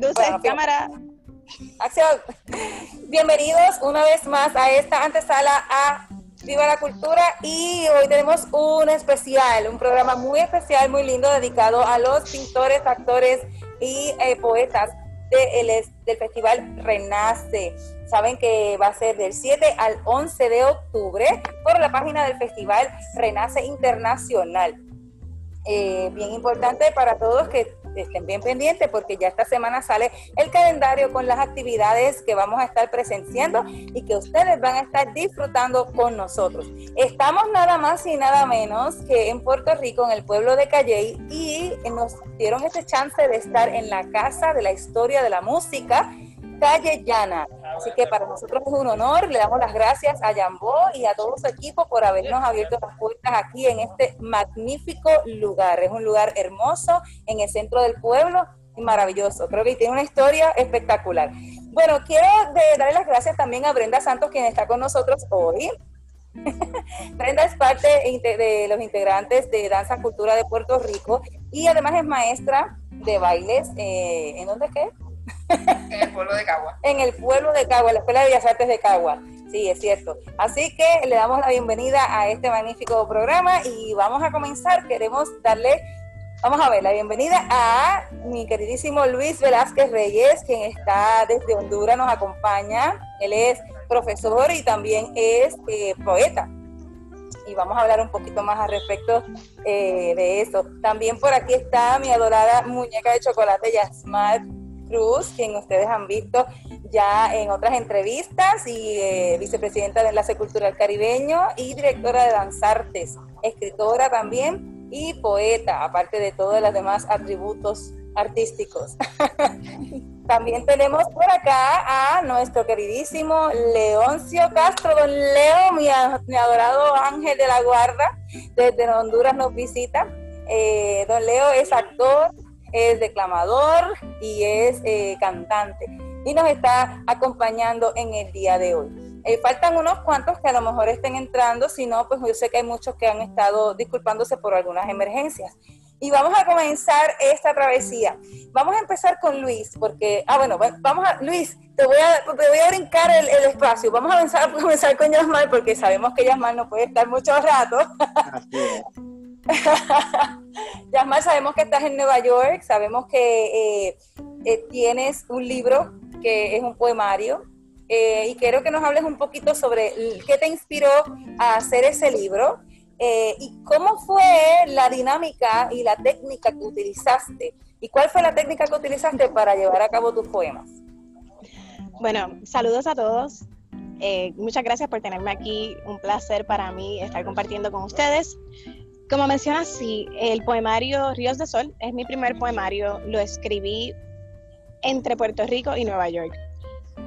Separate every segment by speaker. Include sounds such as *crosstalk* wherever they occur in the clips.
Speaker 1: Luces, cámara.
Speaker 2: Acción. Bienvenidos una vez más a esta antesala a Viva la Cultura y hoy tenemos un especial, un programa muy especial, muy lindo dedicado a los pintores, actores y eh, poetas de del Festival Renace. Saben que va a ser del 7 al 11 de octubre por la página del Festival Renace Internacional. Eh, bien importante para todos que estén bien pendientes porque ya esta semana sale el calendario con las actividades que vamos a estar presenciando y que ustedes van a estar disfrutando con nosotros. Estamos nada más y nada menos que en Puerto Rico, en el pueblo de Calley, y nos dieron este chance de estar en la Casa de la Historia de la Música Calle Llana. Así que para nosotros es un honor, le damos las gracias a Yambó y a todo su equipo por habernos abierto las puertas aquí en este magnífico lugar. Es un lugar hermoso en el centro del pueblo y maravilloso. Creo que tiene una historia espectacular. Bueno, quiero darle las gracias también a Brenda Santos, quien está con nosotros hoy. *laughs* Brenda es parte de los integrantes de Danza Cultura de Puerto Rico y además es maestra de bailes. Eh, ¿En dónde que? *laughs*
Speaker 3: En el pueblo de Cagua.
Speaker 2: en el pueblo de Cagua, la Escuela de Bellas Artes de Cagua. Sí, es cierto. Así que le damos la bienvenida a este magnífico programa y vamos a comenzar. Queremos darle, vamos a ver, la bienvenida a mi queridísimo Luis Velázquez Reyes, quien está desde Honduras, nos acompaña. Él es profesor y también es eh, poeta. Y vamos a hablar un poquito más al respecto eh, de eso. También por aquí está mi adorada muñeca de chocolate, Yasmat Cruz, quien ustedes han visto ya en otras entrevistas y eh, vicepresidenta de Enlace Cultural Caribeño y directora de Danzartes, escritora también y poeta, aparte de todos los demás atributos artísticos. *laughs* También tenemos por acá a nuestro queridísimo Leoncio Castro. Don Leo, mi, adorado ángel de la guarda, desde Honduras nos visita. Eh, don Leo es actor, es declamador y es eh, cantante y nos está acompañando en el día de hoy. Eh, faltan unos cuantos que a lo mejor estén entrando, si no, pues yo sé que hay muchos que han estado disculpándose por algunas emergencias. Y vamos a comenzar esta travesía. Vamos a empezar con Luis, porque, ah, bueno, vamos a, Luis, te voy a, te voy a brincar el, espacio. Vamos a comenzar, *laughs* a comenzar con Yasmal, porque sabemos que Yasmal no puede estar mucho rato. *laughs* Yasmal, sabemos que estás en Nueva York, sabemos que eh, eh, tienes un libro que es un poemario eh, y quiero que nos hables un poquito sobre qué te inspiró a hacer ese libro y cómo fue la dinámica y la técnica que utilizaste y cuál fue la técnica que utilizaste para llevar a cabo tus poemas.
Speaker 1: Bueno, saludos a todos. muchas gracias por tenerme aquí. Un placer para mí estar compartiendo con ustedes. Como mencionas, sí, el poemario Ríos de Sol es mi primer poemario. Lo escribí entre Puerto Rico y Nueva York.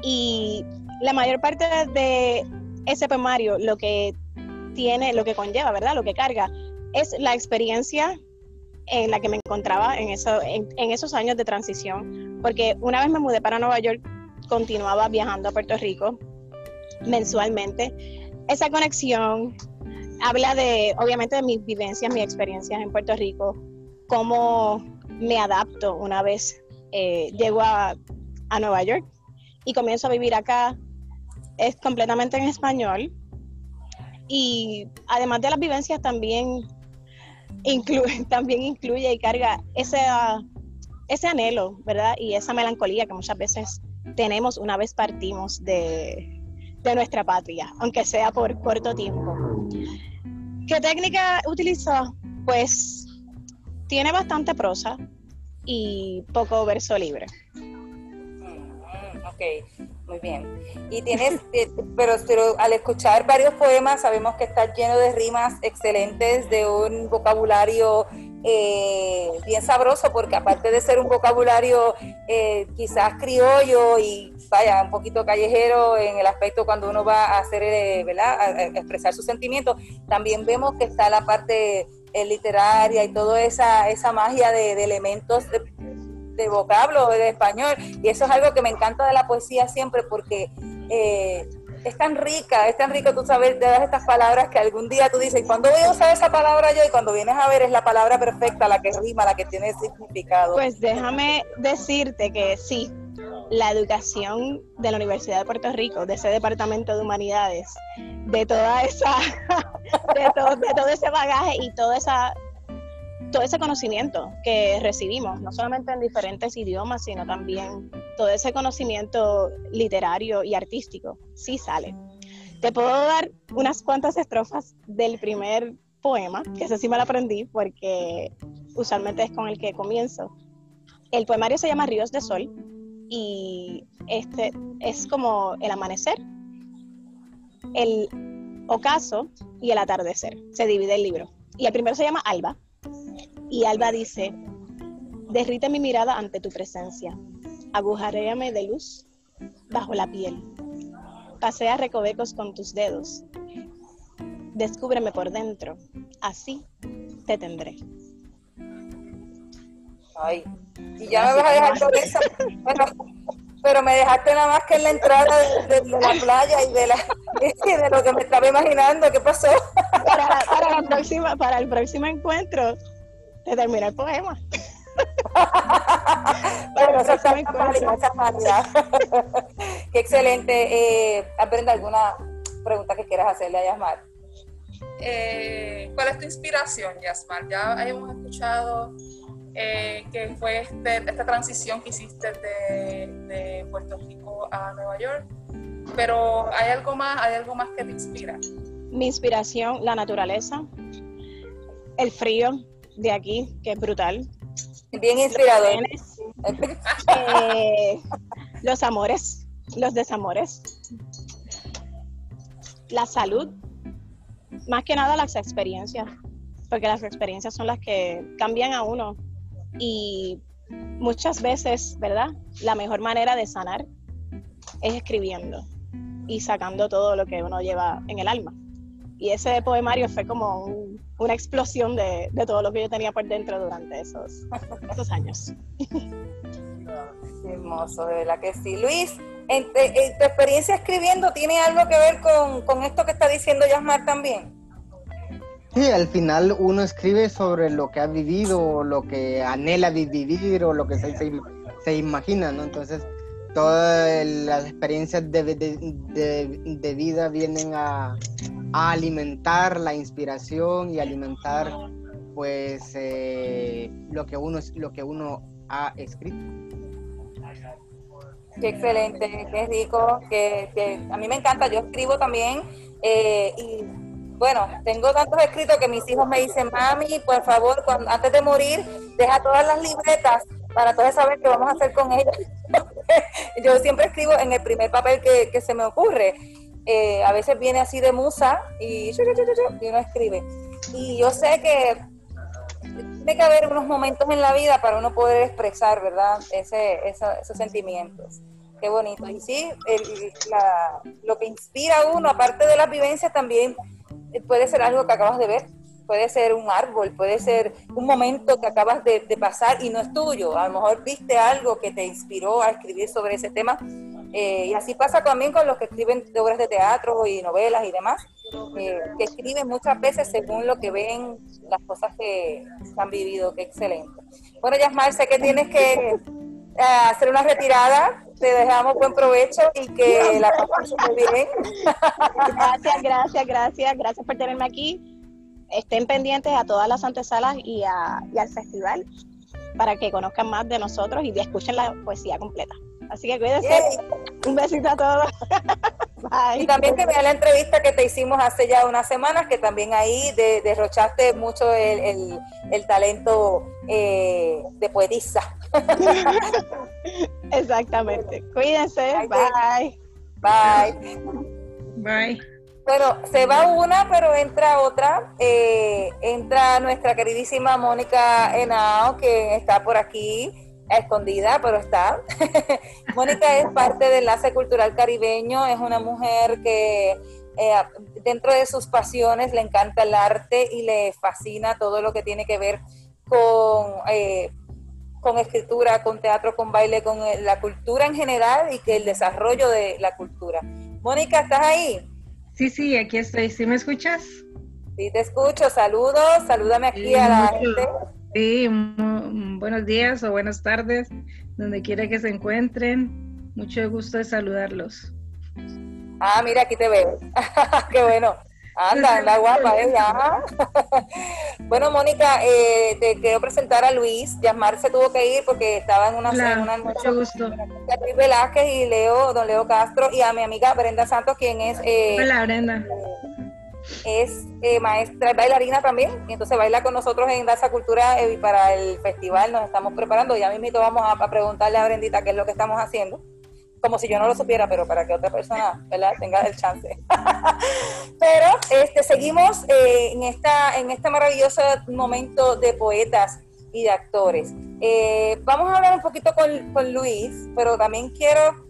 Speaker 1: Y la mayor parte de ese poemario, lo que tiene, lo que conlleva, ¿verdad? Lo que carga, es la experiencia en la que me encontraba en, eso, en, esos años de transición. Porque una vez me mudé para Nueva York, continuaba viajando a Puerto Rico mensualmente. Esa conexión habla de, obviamente, de mis vivencias, mis experiencias en Puerto Rico, cómo me adapto una vez eh, llego a, Nueva York y comienzo a vivir acá. Es completamente en español. Y además de las vivencias, también incluye, *laughs* también incluye y carga ese, ese anhelo, ¿verdad? Y esa melancolía que muchas veces tenemos una vez partimos de, de nuestra patria, aunque sea por corto tiempo. ¿Qué técnica utiliza? Pues tiene bastante prosa y poco verso libre.
Speaker 2: Ok, muy bien. Y tienes, *laughs* eh, pero, pero al escuchar varios poemas sabemos que está lleno de rimas excelentes, de un vocabulario eh, bien sabroso, porque aparte de ser un vocabulario eh, quizás criollo y vaya, un poquito callejero en el aspecto cuando uno va a hacer, eh, ¿verdad? Expresar sus sentimientos, también vemos que está la parte literaria y toda esa, esa magia de, elementos de, vocablo de español. Y eso es algo que me encanta de la poesía siempre porque... Es tan rica, es tan rico tú saber de estas palabras que algún día tú dices, ¿cuándo voy a usar esa palabra yo? Y cuando vienes a ver es la palabra perfecta, la que rima, la que tiene significado.
Speaker 1: Pues déjame decirte que sí, la educación de la Universidad de Puerto Rico, de ese Departamento de Humanidades, de toda esa, *laughs* de todo, de todo ese bagaje y toda esa todo ese conocimiento que recibimos, no solamente en diferentes idiomas, sino también todo ese conocimiento literario y artístico, sí sale. Te puedo dar unas cuantas estrofas del primer poema, que ese sí me lo aprendí porque usualmente es con el que comienzo. El poemario se llama Ríos de Sol y este es como el amanecer, el ocaso y el atardecer. Se divide el libro. Y el primero se llama Alba. Y Alba dice, derrite mi mirada ante tu presencia, agujaréame de luz bajo la piel, pasea recovecos con tus dedos, descúbreme por dentro, así te tendré.
Speaker 2: Ay, y ya me vas a dejar con eso. pero me dejaste nada más que en la entrada de, la playa y de, la, *laughs* de lo que me estaba imaginando. ¿Qué pasó?
Speaker 1: Para, para, la próxima, para el próximo encuentro, te termina el poema. *laughs*
Speaker 2: bueno, eso está *laughs* Qué excelente. Eh, Aprenda alguna pregunta que quieras hacerle a Yasmar.
Speaker 3: Eh, ¿Cuál es tu inspiración, Yasmar? Ya hemos escuchado eh, que fue este, esta transición que hiciste de, de, Puerto Rico a Nueva York, pero ¿hay algo más, hay algo más que te inspira?
Speaker 1: Mi inspiración, la naturaleza, el frío de aquí, que es brutal.
Speaker 2: Bien inspirador.
Speaker 1: Eh, los amores, los desamores, la salud, más que nada las experiencias, porque las experiencias son las que cambian a uno y muchas veces, ¿verdad? La mejor manera de sanar es escribiendo y sacando todo lo que uno lleva en el alma. Y ese poemario fue como una explosión de, todo lo que yo tenía por dentro durante esos, esos años.
Speaker 2: hermoso, de verdad que sí. Luis, ¿en, tu experiencia escribiendo tiene algo que ver con, con esto que está diciendo Yasmar también?
Speaker 4: Sí, al final uno escribe sobre lo que ha vivido, lo que anhela vivir o lo que se, se, imagina, ¿no? Entonces, todas las experiencias de, de, vida vienen a, alimentar la inspiración y alimentar, pues, eh, lo, que uno, lo que uno ha escrito.
Speaker 2: Qué excelente, qué rico, que, que a mí me encanta, yo escribo también eh, y bueno, tengo tantos escritos que mis hijos me dicen, mami, por favor, cuando, antes de morir, deja todas las libretas para entonces saber qué vamos a hacer con ellas. *laughs* *laughs* yo siempre escribo en el primer papel que, se me ocurre. Eh, a veces viene así de musa y, y uno escribe. Y yo sé que tiene que haber unos momentos en la vida para uno poder expresar, ¿verdad? Esos sentimientos. Qué bonito. Y sí, lo que inspira a uno, aparte de las vivencias, también puede ser algo que acabas de ver, puede ser un árbol, puede ser un momento que acabas de, pasar y no es tuyo. A lo mejor viste algo que te inspiró a escribir sobre ese tema. Eh, y así pasa también con los que escriben obras de teatro y novelas y demás, eh, que escriben muchas veces según lo que ven, las cosas que han vivido. Qué excelente. Bueno, Yasmar, sé que tienes que eh, hacer una retirada. Te dejamos buen provecho y que la pases muy bien.
Speaker 1: Gracias, gracias, gracias. Gracias por tenerme aquí. Estén pendientes a todas las antesalas y, a, y al festival para que conozcan más de nosotros y escuchen la poesía completa. Así que cuídense. Un besito a todos. *laughs*
Speaker 2: Y también que vean la entrevista que te hicimos hace ya unas semanas, que también ahí derrochaste mucho el, talento eh, de poetisa. *laughs*
Speaker 1: Exactamente. Cuídense. Bye.
Speaker 2: Bye.
Speaker 3: Bye.
Speaker 2: Bueno, se va una, pero entra otra. Eh, entra nuestra queridísima Mónica Henao, que está por aquí escondida, pero está. *laughs* Mónica es parte del Enlace Cultural Caribeño, es una mujer que eh, dentro de sus pasiones le encanta el arte y le fascina todo lo que tiene que ver con, eh, con escritura, con teatro, con baile, con eh, la cultura en general y que el desarrollo de la cultura. Mónica, ¿estás ahí?
Speaker 5: Sí, sí, aquí estoy. ¿Sí me escuchas?
Speaker 2: Sí, te escucho. Saludos, salúdame aquí a la gente.
Speaker 5: Sí, buenos días o buenas tardes, donde quiera que se encuentren. Mucho gusto de saludarlos.
Speaker 2: Ah, mira, aquí te veo. *laughs* Qué bueno. Anda, *laughs* anda guapa ella. *laughs* bueno, Mónica, eh, te quiero presentar a Luis. Yasmar se tuvo que ir porque estaba en una,
Speaker 5: claro,
Speaker 2: en una
Speaker 5: mucho gusto.
Speaker 2: Luis Velázquez y Leo, don Leo Castro, y a mi amiga Brenda Santos, quien es... Eh,
Speaker 5: Hola, Brenda.
Speaker 2: es eh, maestra, bailarina también, y entonces baila con nosotros en Danza Cultura y para el festival nos estamos preparando. Ya mismito vamos a, a preguntarle a Brendita qué es lo que estamos haciendo como si yo no lo supiera, pero para que otra persona ¿verdad? tenga el chance. *laughs* pero este, seguimos eh, en, esta, en este maravilloso momento de poetas y de actores. Eh, vamos a hablar un poquito con, con Luis, pero también quiero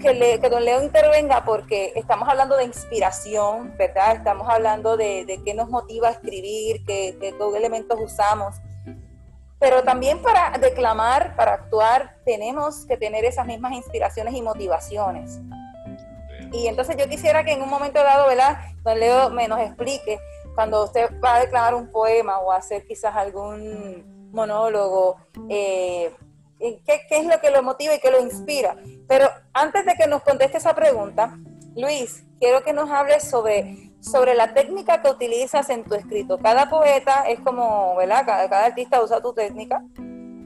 Speaker 2: que, le, que, don Leo intervenga porque estamos hablando de inspiración, ¿verdad? Estamos hablando de, de qué nos motiva a escribir, qué, qué, qué elementos usamos pero también para declamar, para actuar, tenemos que tener esas mismas inspiraciones y motivaciones. Y entonces yo quisiera que en un momento dado, ¿verdad? Don Leo me nos explique, cuando usted va a declamar un poema o hacer quizás algún monólogo, eh, ¿qué, ¿qué es lo que lo motiva y qué lo inspira? Pero antes de que nos conteste esa pregunta, Luis, quiero que nos hable sobre sobre la técnica que utilizas en tu escrito. Cada poeta es como, ¿verdad? Cada, artista usa tu técnica.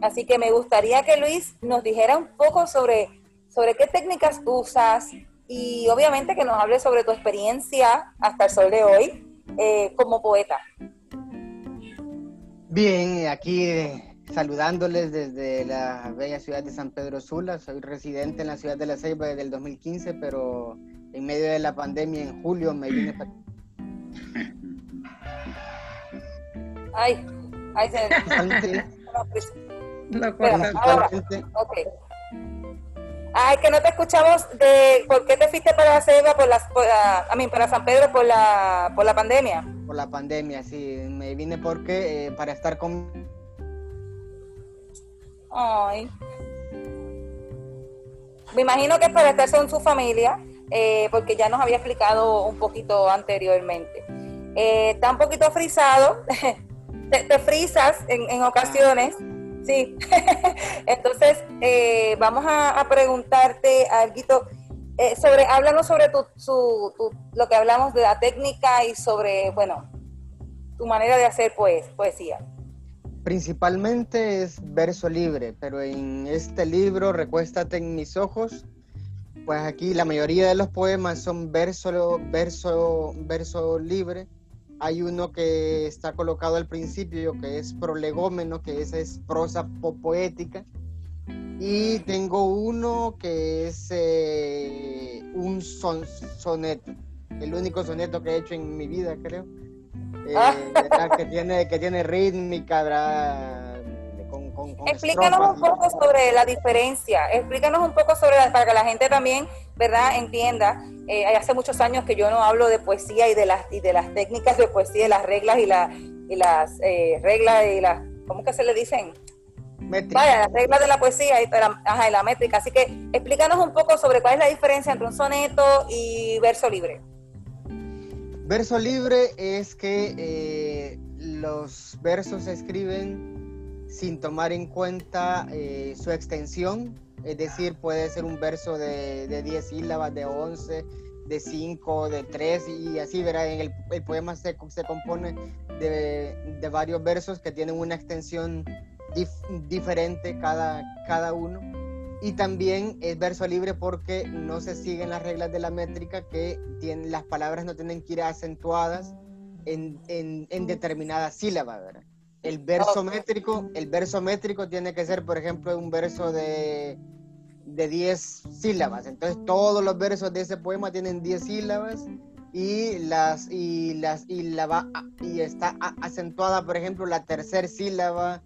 Speaker 2: Así que me gustaría que Luis nos dijera un poco sobre, sobre qué técnicas usas y obviamente que nos hable sobre tu experiencia hasta el sol de hoy eh, como poeta.
Speaker 4: Bien, aquí eh, saludándoles desde la bella ciudad de San Pedro Sula. Soy residente en la ciudad de La Ceiba desde el 2015, pero en medio de la pandemia en julio me vine para
Speaker 2: Ay, ay, se...
Speaker 5: Lo
Speaker 2: ahora, ok. Ay, que no te escuchamos de por qué te fuiste para Ceiba por las, por la, a mí, para San Pedro por la, por la pandemia.
Speaker 4: Por la pandemia, sí. Me vine porque eh, para estar con.
Speaker 2: Ay. Me imagino que es para estar con su familia, eh, porque ya nos había explicado un poquito anteriormente. Eh, está un poquito frisado, *laughs* te, te frisas en, en, ocasiones, sí. *laughs* Entonces, eh, vamos a, preguntarte algo eh, sobre, háblanos sobre tu, tu, lo que hablamos de la técnica y sobre, bueno, tu manera de hacer pues, poesía.
Speaker 4: Principalmente es verso libre, pero en este libro, Recuéstate en mis ojos, pues aquí la mayoría de los poemas son verso, verso, verso libre hay uno que está colocado al principio, que es prolegómeno, que esa es prosa poética. Y tengo uno que es eh, un son, soneto, el único soneto que he hecho en mi vida, creo. Eh, que, tiene, que tiene rítmica, con, con, con
Speaker 2: Explícanos un poco sobre la diferencia, explícanos un poco sobre, la, para que la gente también, ¿verdad?, entienda eh, hace muchos años que yo no hablo de poesía y de las, y de las técnicas de poesía, de las reglas y, la, y las eh, reglas y las, ¿cómo que se le dicen?
Speaker 4: Métrica.
Speaker 2: Vaya, las reglas de la poesía y la, ajá, y la métrica. Así que explícanos un poco sobre cuál es la diferencia entre un soneto y verso libre.
Speaker 4: Verso libre es que eh, los versos se escriben sin tomar en cuenta eh, su extensión, es decir, puede ser un verso de, de 10 sílabas, de 11, de 5, de 3 y así, verá, el, poema se, se compone de, de, varios versos que tienen una extensión dif, diferente cada, cada uno. Y también es verso libre porque no se siguen las reglas de la métrica que tienen, las palabras no tienen que ir acentuadas en, en, en determinada ¿verdad? El verso métrico, el verso métrico tiene que ser, por ejemplo, un verso de de 10 sílabas. Entonces todos los versos de ese poema tienen 10 sílabas y las y las y la va y está acentuada, por ejemplo, la tercera sílaba,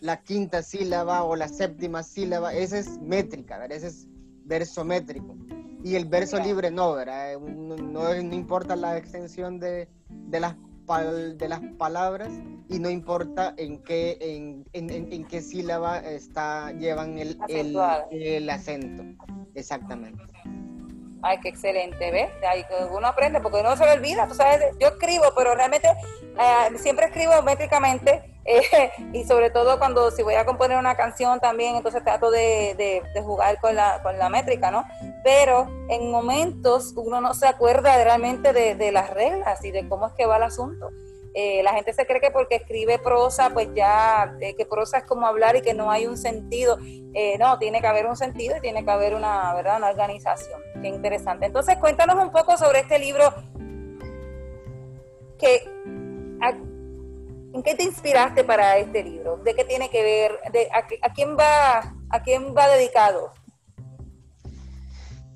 Speaker 4: la quinta sílaba o la séptima sílaba, esa es métrica, ¿verdad? Ese es verso métrico. Y el verso libre no, ¿verdad? No, no, no importa la extensión de, de las de las palabras y no importa en qué, en, en, en qué sílaba está, llevan el, el, el, acento. Exactamente.
Speaker 2: Ay, qué excelente, ¿ves? Ay, uno aprende porque uno se lo olvida, tú sabes, yo escribo, pero realmente eh, siempre escribo métricamente *laughs* y sobre todo cuando si voy a componer una canción también, entonces trato de, jugar con la, con la métrica, ¿no? Pero en momentos uno no se acuerda realmente de, de las reglas y de cómo es que va el asunto. Eh, la gente se cree que porque escribe prosa, pues ya, eh, que prosa es como hablar y que no hay un sentido. Eh, no, tiene que haber un sentido y tiene que haber una, ¿verdad? una organización. Qué interesante. Entonces, cuéntanos un poco sobre este libro. Que, ¿En qué te inspiraste para este libro? ¿De qué tiene que ver? A, quién va, ¿A quién va dedicado?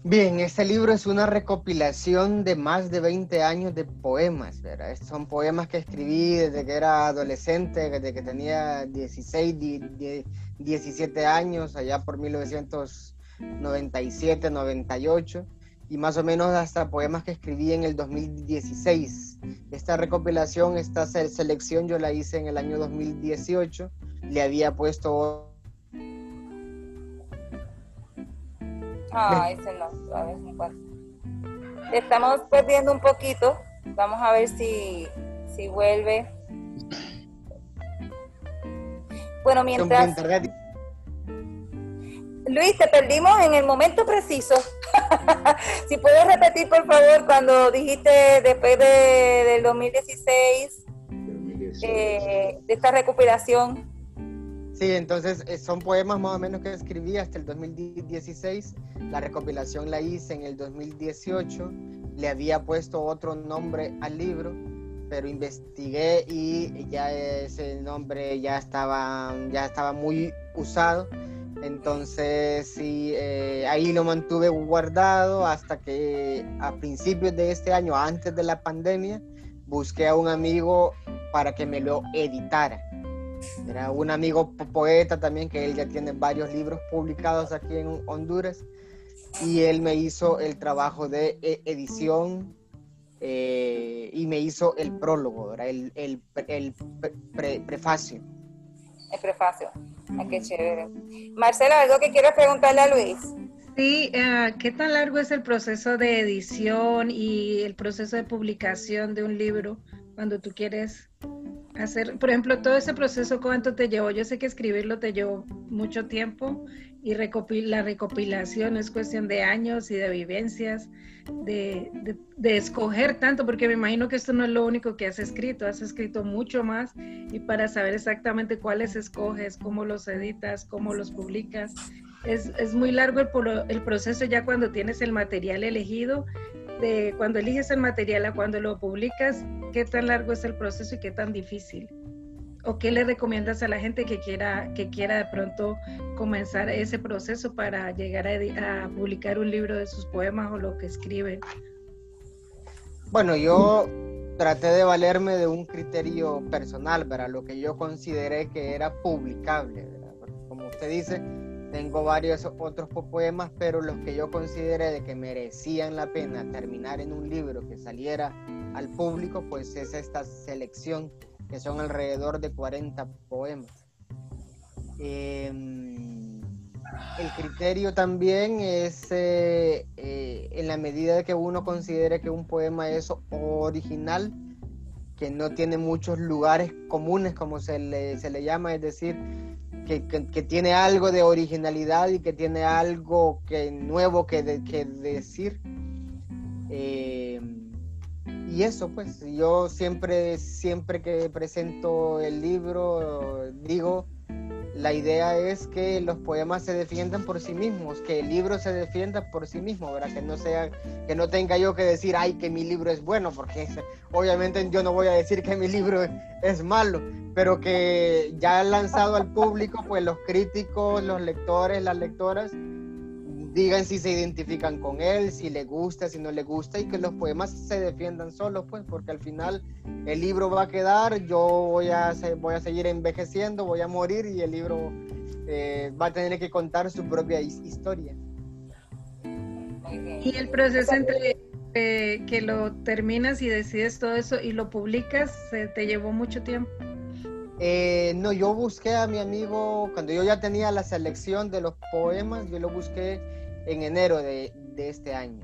Speaker 4: Bien, este libro es una recopilación de más de 20 años de poemas, ¿verdad? Son poemas que escribí desde que era adolescente, desde que tenía 16, 17 años, allá por 1997, 98, y más o menos hasta poemas que escribí en el 2016. Esta recopilación, esta selección yo la hice en el año 2018, le había puesto
Speaker 2: Ah, ese no, Estamos perdiendo un poquito. Vamos a ver si, si vuelve. Bueno, mientras... Luis, te perdimos en el momento preciso. *laughs* si puedes repetir, por favor, cuando dijiste después de, del 2016, eh, de esta recuperación.
Speaker 4: Sí, entonces eh, son poemas más o menos que escribí hasta el 2016. La recopilación la hice en el 2018. Le había puesto otro nombre al libro, pero investigué y ya ese nombre ya estaba, ya estaba muy usado. Entonces, sí, eh, ahí lo mantuve guardado hasta que a principios de este año, antes de la pandemia, busqué a un amigo para que me lo editara era un amigo poeta también, que él ya tiene varios libros publicados aquí en Honduras. Y él me hizo el trabajo de e, edición eh, y me hizo el prólogo, el, prefacio.
Speaker 2: El prefacio. qué chévere. Marcela, ¿algo que quieras preguntarle a Luis?
Speaker 5: Sí, eh, ¿qué tan largo es el proceso de edición y el proceso de publicación de un libro cuando tú quieres hacer, por ejemplo, todo ese proceso, ¿cuánto te llevó? Yo sé que escribirlo te llevó mucho tiempo y la recopilación es cuestión de años y de vivencias, de, de, escoger tanto, porque me imagino que esto no es lo único que has escrito, has escrito mucho más y para saber exactamente cuáles escoges, cómo los editas, cómo los publicas. Es, es muy largo el, el proceso ya cuando tienes el material elegido de cuando eliges el material a cuando lo publicas, qué tan largo es el proceso y qué tan difícil. ¿O qué le recomiendas a la gente que quiera, que quiera de pronto comenzar ese proceso para llegar a, publicar un libro de sus poemas o lo que escriben?
Speaker 4: Bueno, yo traté de valerme de un criterio personal, para lo que yo consideré que era publicable. como usted dice, tengo varios otros poemas, pero los que yo consideré de que merecían la pena terminar en un libro que saliera al público, pues es esta selección, que son alrededor de 40 poemas. Em, el criterio también es eh, eh, en la medida de que uno considere que un poema es original, que no tiene muchos lugares comunes, como se le, se le llama, es decir, que, tiene algo de originalidad y que tiene algo que nuevo que, decir. Eh, y eso, pues, yo siempre, siempre que presento el libro, digo la idea es que los poemas se defiendan por sí mismos, que el libro se defienda por sí mismo, ¿verdad? Que no sea, que no tenga yo que decir, ay, que mi libro es bueno, porque obviamente yo no voy a decir que mi libro es malo, pero que ya lanzado al público, pues los críticos, los lectores, las lectoras, digan si se identifican con él, si le gusta, si no le gusta y que los poemas se defiendan solos, pues, porque al final el libro va a quedar, yo voy a, voy a seguir envejeciendo, voy a morir y el libro eh, va a tener que contar su propia historia.
Speaker 5: Y el proceso entre eh, que lo terminas y decides todo eso y lo publicas, ¿te llevó mucho tiempo?
Speaker 4: Eh, no, yo busqué a mi amigo, cuando yo ya tenía la selección de los poemas, yo lo busqué en enero de, este año.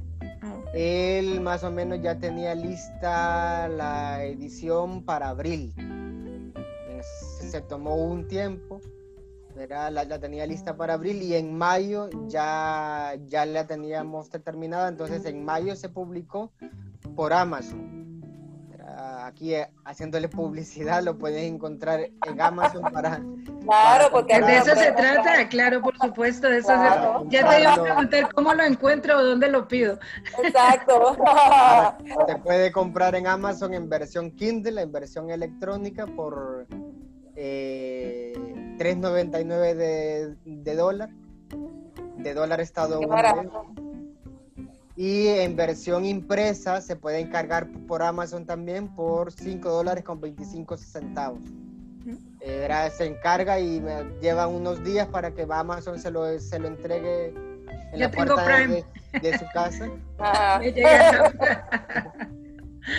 Speaker 4: Él más o menos ya tenía lista la edición para abril. Se tomó un tiempo, La, la, tenía lista para abril y en mayo ya, ya la teníamos terminada. Entonces en mayo se publicó por Amazon aquí eh, haciéndole publicidad, lo pueden encontrar en Amazon para...
Speaker 2: Claro, porque...
Speaker 5: de eso se trata, claro, por supuesto, de eso Ya te iba a preguntar cómo lo encuentro o dónde lo pido.
Speaker 2: Exacto.
Speaker 4: Se puede comprar en Amazon en versión Kindle, en versión electrónica por eh, 3.99 de, de dólar, de dólar estadounidense. Y en versión impresa se puede encargar por Amazon también por 5 dólares con 25 centavos. Eh, se encarga y me lleva unos días para que Amazon se lo, se lo entregue en la puerta de, su casa. *laughs*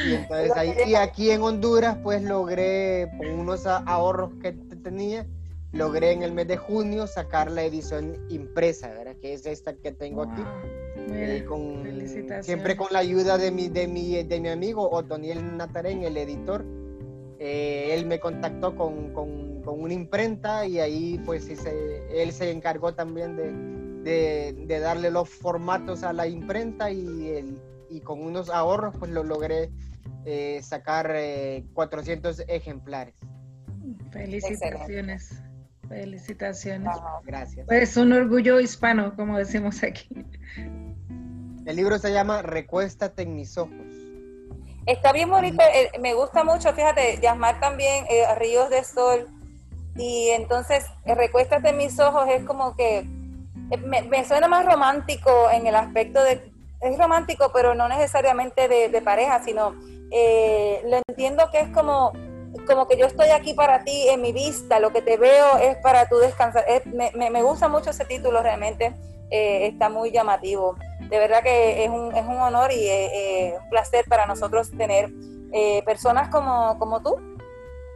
Speaker 4: y, entonces ahí, y aquí en Honduras pues logré con unos ahorros que tenía logré en el mes de junio sacar la edición impresa, ¿verdad? que es esta que tengo aquí. Eh, con, siempre con la ayuda de mi, de mi, de mi amigo Otoniel Natarén, el editor. Eh, él me contactó con, con, con, una imprenta y ahí pues él se encargó también de, de, darle los formatos a la imprenta y, el, y con unos ahorros pues lo logré eh, sacar 400 ejemplares.
Speaker 5: Felicitaciones. Felicitaciones.
Speaker 4: Gracias.
Speaker 5: Pues un orgullo hispano, como decimos aquí.
Speaker 4: El libro se llama Recuéstate en mis ojos.
Speaker 2: Está bien bonito, eh, me gusta mucho, fíjate, Yasmar también, eh, Ríos de Sol, y entonces eh, Recuéstate en mis ojos es como que me, suena más romántico en el aspecto de, es romántico, pero no necesariamente de, pareja, sino lo entiendo que es como como que yo estoy aquí para ti en mi vista, lo que te veo es para tu descansar. me, me, gusta mucho ese título, realmente está muy llamativo de verdad que es un, es un honor y es, un placer para nosotros tener eh, personas como, como tú.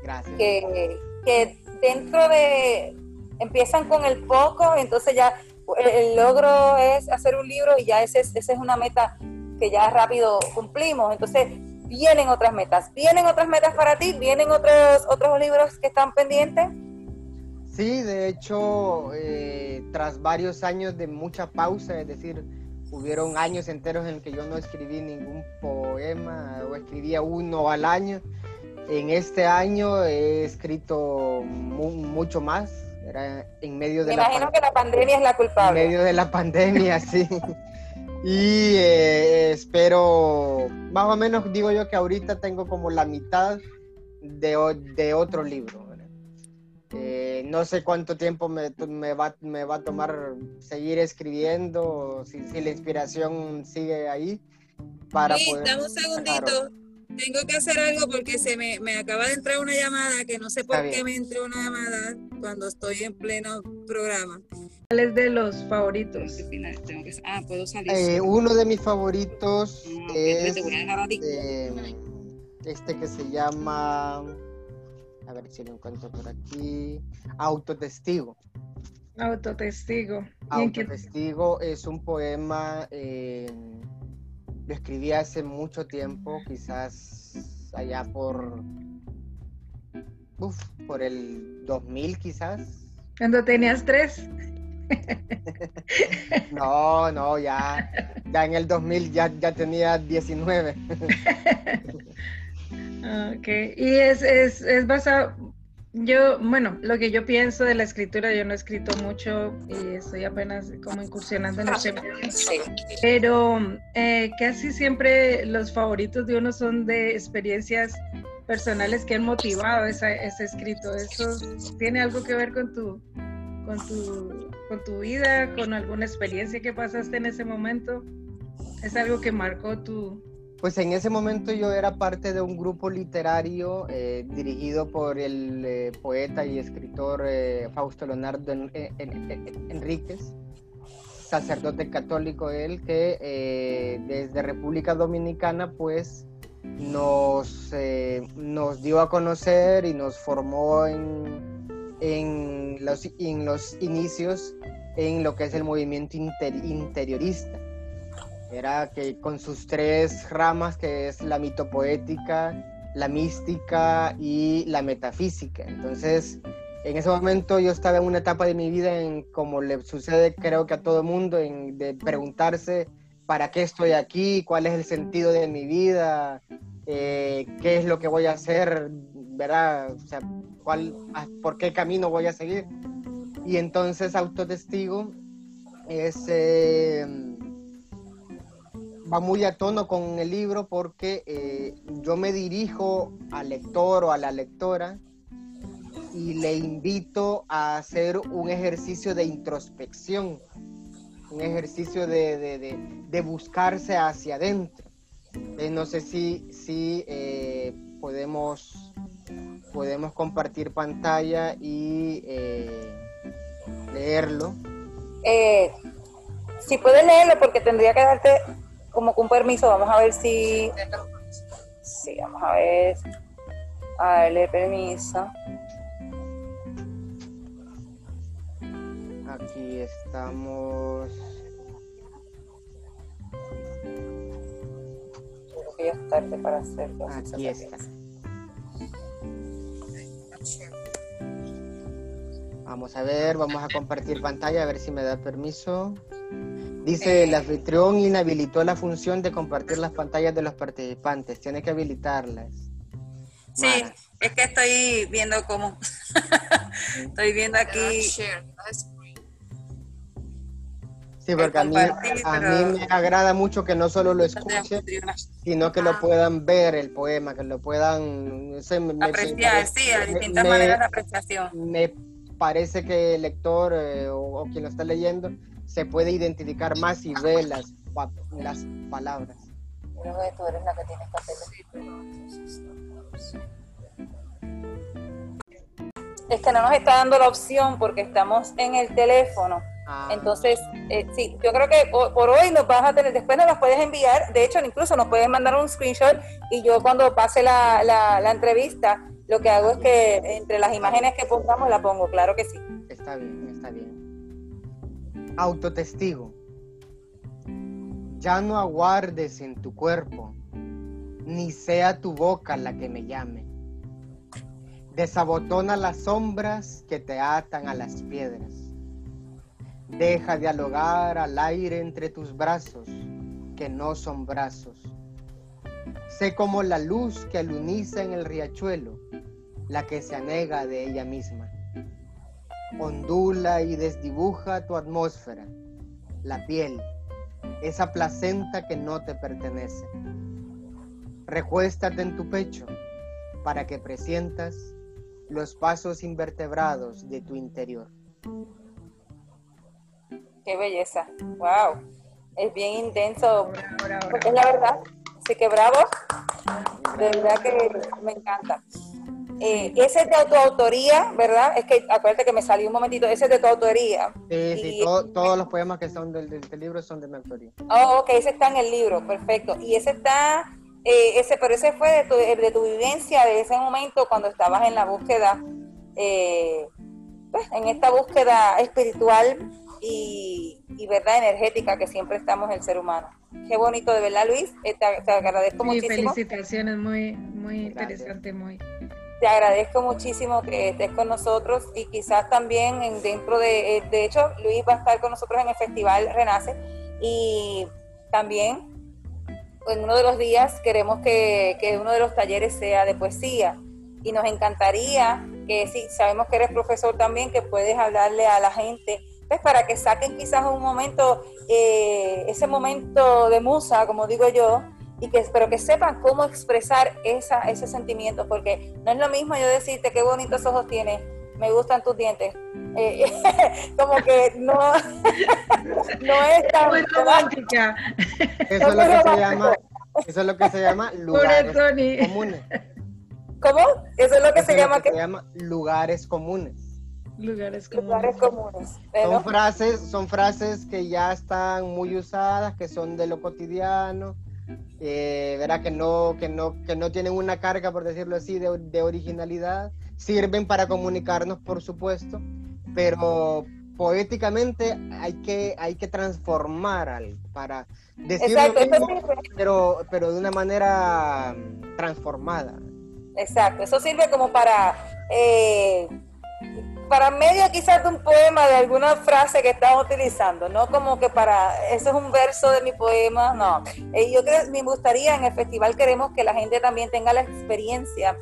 Speaker 4: Gracias.
Speaker 2: Que, que dentro de, empiezan con el poco, entonces ya el, logro es hacer un libro y ya esa es, esa es una meta que ya rápido cumplimos. Entonces vienen otras metas, vienen otras metas para ti, vienen otros, otros libros que están pendientes.
Speaker 4: Sí, de hecho, eh, tras varios años de mucha pausa, es decir, hubieron años enteros en que yo no escribí ningún poema o escribía uno al año. En este año he escrito mucho más. Era en medio de
Speaker 2: Me imagino que la pandemia es la culpable.
Speaker 4: En medio de la pandemia, *laughs* sí. Y eh, espero, más o menos digo yo que ahorita tengo como la mitad de, de otro libro. Eh, no sé cuánto tiempo me, me, va, me, va, a tomar seguir escribiendo, si, si la inspiración sigue ahí. Para
Speaker 6: sí, dame un segundito. Tengo que hacer algo porque se me, me, acaba de entrar una llamada que no sé por qué me entró una llamada cuando estoy en pleno programa.
Speaker 5: ¿Cuál es de los favoritos?
Speaker 6: ah, puedo salir.
Speaker 4: Eh, uno de mis favoritos ah, es eh, este que se llama a ver si lo encuentro por aquí, Autotestigo.
Speaker 5: Autotestigo.
Speaker 4: Autotestigo es un poema, eh, lo escribí hace mucho tiempo, quizás allá por, uf, por el 2000 quizás.
Speaker 5: Cuando tenías tres. *laughs*
Speaker 4: no, no, ya, ya en el 2000 ya, ya tenía 19. *laughs*
Speaker 5: Ok, y es, es, es basado, yo, bueno, lo que yo pienso de la escritura, yo no he escrito mucho y estoy apenas como incursionando en este medio, pero eh, casi siempre los favoritos de uno son de experiencias personales que han motivado esa, ese escrito. ¿Eso tiene algo que ver con tu, con tu, con tu vida, con alguna experiencia que pasaste en ese momento? ¿Es algo que marcó tu,
Speaker 4: pues en ese momento yo era parte de un grupo literario eh, dirigido por el eh, poeta y escritor eh, Fausto Leonardo Enríquez, sacerdote católico él, que desde República Dominicana pues nos, nos dio a conocer y nos formó en, los, en los inicios en lo que es el movimiento interiorista Era que con sus tres ramas, que es la mitopoética, la mística y la metafísica. Entonces, en ese momento yo estaba en una etapa de mi vida en como le sucede creo que a todo mundo, en, de preguntarse para qué estoy aquí, cuál es el sentido de mi vida, eh, qué es lo que voy a hacer, ¿verdad? O sea, cuál, por qué camino voy a seguir. Y entonces Autotestigo es, eh, va muy a tono con el libro porque eh, yo me dirijo al lector o a la lectora y le invito a hacer un ejercicio de introspección, un ejercicio de, buscarse hacia adentro. Eh, no sé si, si eh, podemos, podemos compartir pantalla y eh, leerlo.
Speaker 2: si puedes leerlo, porque tendría que darte como con permiso, vamos a ver si... Sí, vamos a ver. A darle permiso.
Speaker 4: Aquí estamos.
Speaker 2: Creo que ya es tarde para hacerlo.
Speaker 4: Aquí está. Vamos a ver, vamos a compartir pantalla a ver si me da permiso. Dice, el anfitrión inhabilitó la función de compartir las pantallas de los participantes. Tiene que habilitarlas.
Speaker 6: Sí, es que estoy viendo cómo. *laughs* estoy viendo aquí.
Speaker 4: Sí, porque a mí, me agrada mucho que no solo lo escuchen, sino que lo puedan ver el poema, que lo puedan
Speaker 6: apreciar, sí, a distintas maneras de apreciación.
Speaker 4: Me parece que el lector eh, o, quien lo está leyendo se puede identificar más y ve las, las palabras.
Speaker 2: Creo que tú eres la que tienes Es que no nos está dando la opción porque estamos en el teléfono Ah. Entonces, eh, sí, yo creo que por, hoy nos vas a tener, después nos las puedes enviar, de hecho, incluso nos puedes mandar un screenshot y yo cuando pase la, la, entrevista, lo que hago es que entre las imágenes que pongamos la pongo, claro que sí.
Speaker 4: Está bien, está bien. Autotestigo. Ya no aguardes en tu cuerpo, ni sea tu boca la que me llame. Desabotona las sombras que te atan a las piedras Deja dialogar al aire entre tus brazos, que no son brazos. Sé como la luz que aluniza en el riachuelo, la que se anega de ella misma. Ondula y desdibuja tu atmósfera, la piel, esa placenta que no te pertenece. Recuéstate en tu pecho para que presientas los pasos invertebrados de tu interior.
Speaker 2: Qué belleza. Wow. Es bien intenso. Es la verdad. Así que bravo. De verdad que me encanta. Eh, ese es de autoautoría, ¿verdad? Es que acuérdate que me salió un momentito, ese es de tu autoría.
Speaker 4: Sí, sí, todos los poemas que son del, libro son de mi autoría.
Speaker 2: Oh, ok, ese está en el libro, perfecto. Y ese está, eh, ese, pero ese fue de tu, de tu vivencia, de ese momento cuando estabas en la búsqueda, eh, pues, en esta búsqueda espiritual y, verdad energética que siempre estamos el ser humano. Qué bonito, de verdad, Luis. Eh, te, agradezco sí, muchísimo.
Speaker 5: Felicitaciones, muy, muy interesante, muy.
Speaker 2: Te agradezco muchísimo que estés con nosotros y quizás también en, dentro de, eh, de hecho, Luis va a estar con nosotros en el Festival Renace y también en uno de los días queremos que, que uno de los talleres sea de poesía. Y nos encantaría que si sabemos que eres profesor también, que puedes hablarle a la gente pues para que saquen quizás un momento, eh, ese momento de musa, como digo yo, y que, pero que sepan cómo expresar esa, ese sentimiento, porque no es lo mismo yo decirte qué bonitos ojos tienes, me gustan tus dientes, eh, *laughs* como que no, *laughs* no es tan
Speaker 5: romántica.
Speaker 4: Eso es lo que se llama, eso es lo que se llama *laughs* lugares comunes.
Speaker 2: ¿Cómo? Eso es lo que se llama
Speaker 4: que se llama lugares comunes.
Speaker 5: Lugares comunes.
Speaker 2: Son
Speaker 4: frases, son frases que ya están muy usadas, que son de lo cotidiano, eh, verá que no, que no, que no tienen una carga, por decirlo así, de, originalidad. Sirven para comunicarnos, por supuesto, pero poéticamente hay que, hay que transformar algo para decirlo, pero, pero de una manera mm, transformada.
Speaker 2: Exacto, eso sirve como para, eh, para medio quizás de un poema, de alguna frase que estamos utilizando, no como que para, eso es un verso de mi poema, no. Eh, yo creo, me gustaría, en el festival queremos que la gente también tenga la experiencia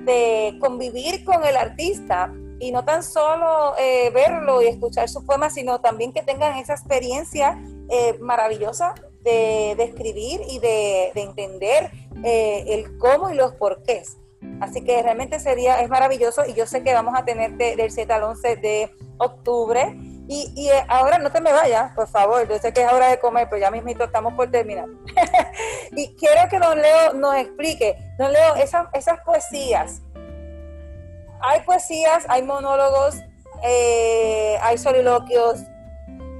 Speaker 2: de convivir con el artista y no tan solo eh, verlo y escuchar sus poemas, sino también que tengan esa experiencia eh, maravillosa de, escribir y de, entender el cómo y los porqués. Así que realmente sería, es maravilloso y yo sé que vamos a tener del 7 al 11 de octubre. Y, y, ahora no te me vayas, por favor, yo sé que es hora de comer, pero ya mismito estamos por terminar. *laughs* y quiero que don Leo nos explique, don Leo, esas, esas poesías, hay poesías, hay monólogos, eh, hay soliloquios,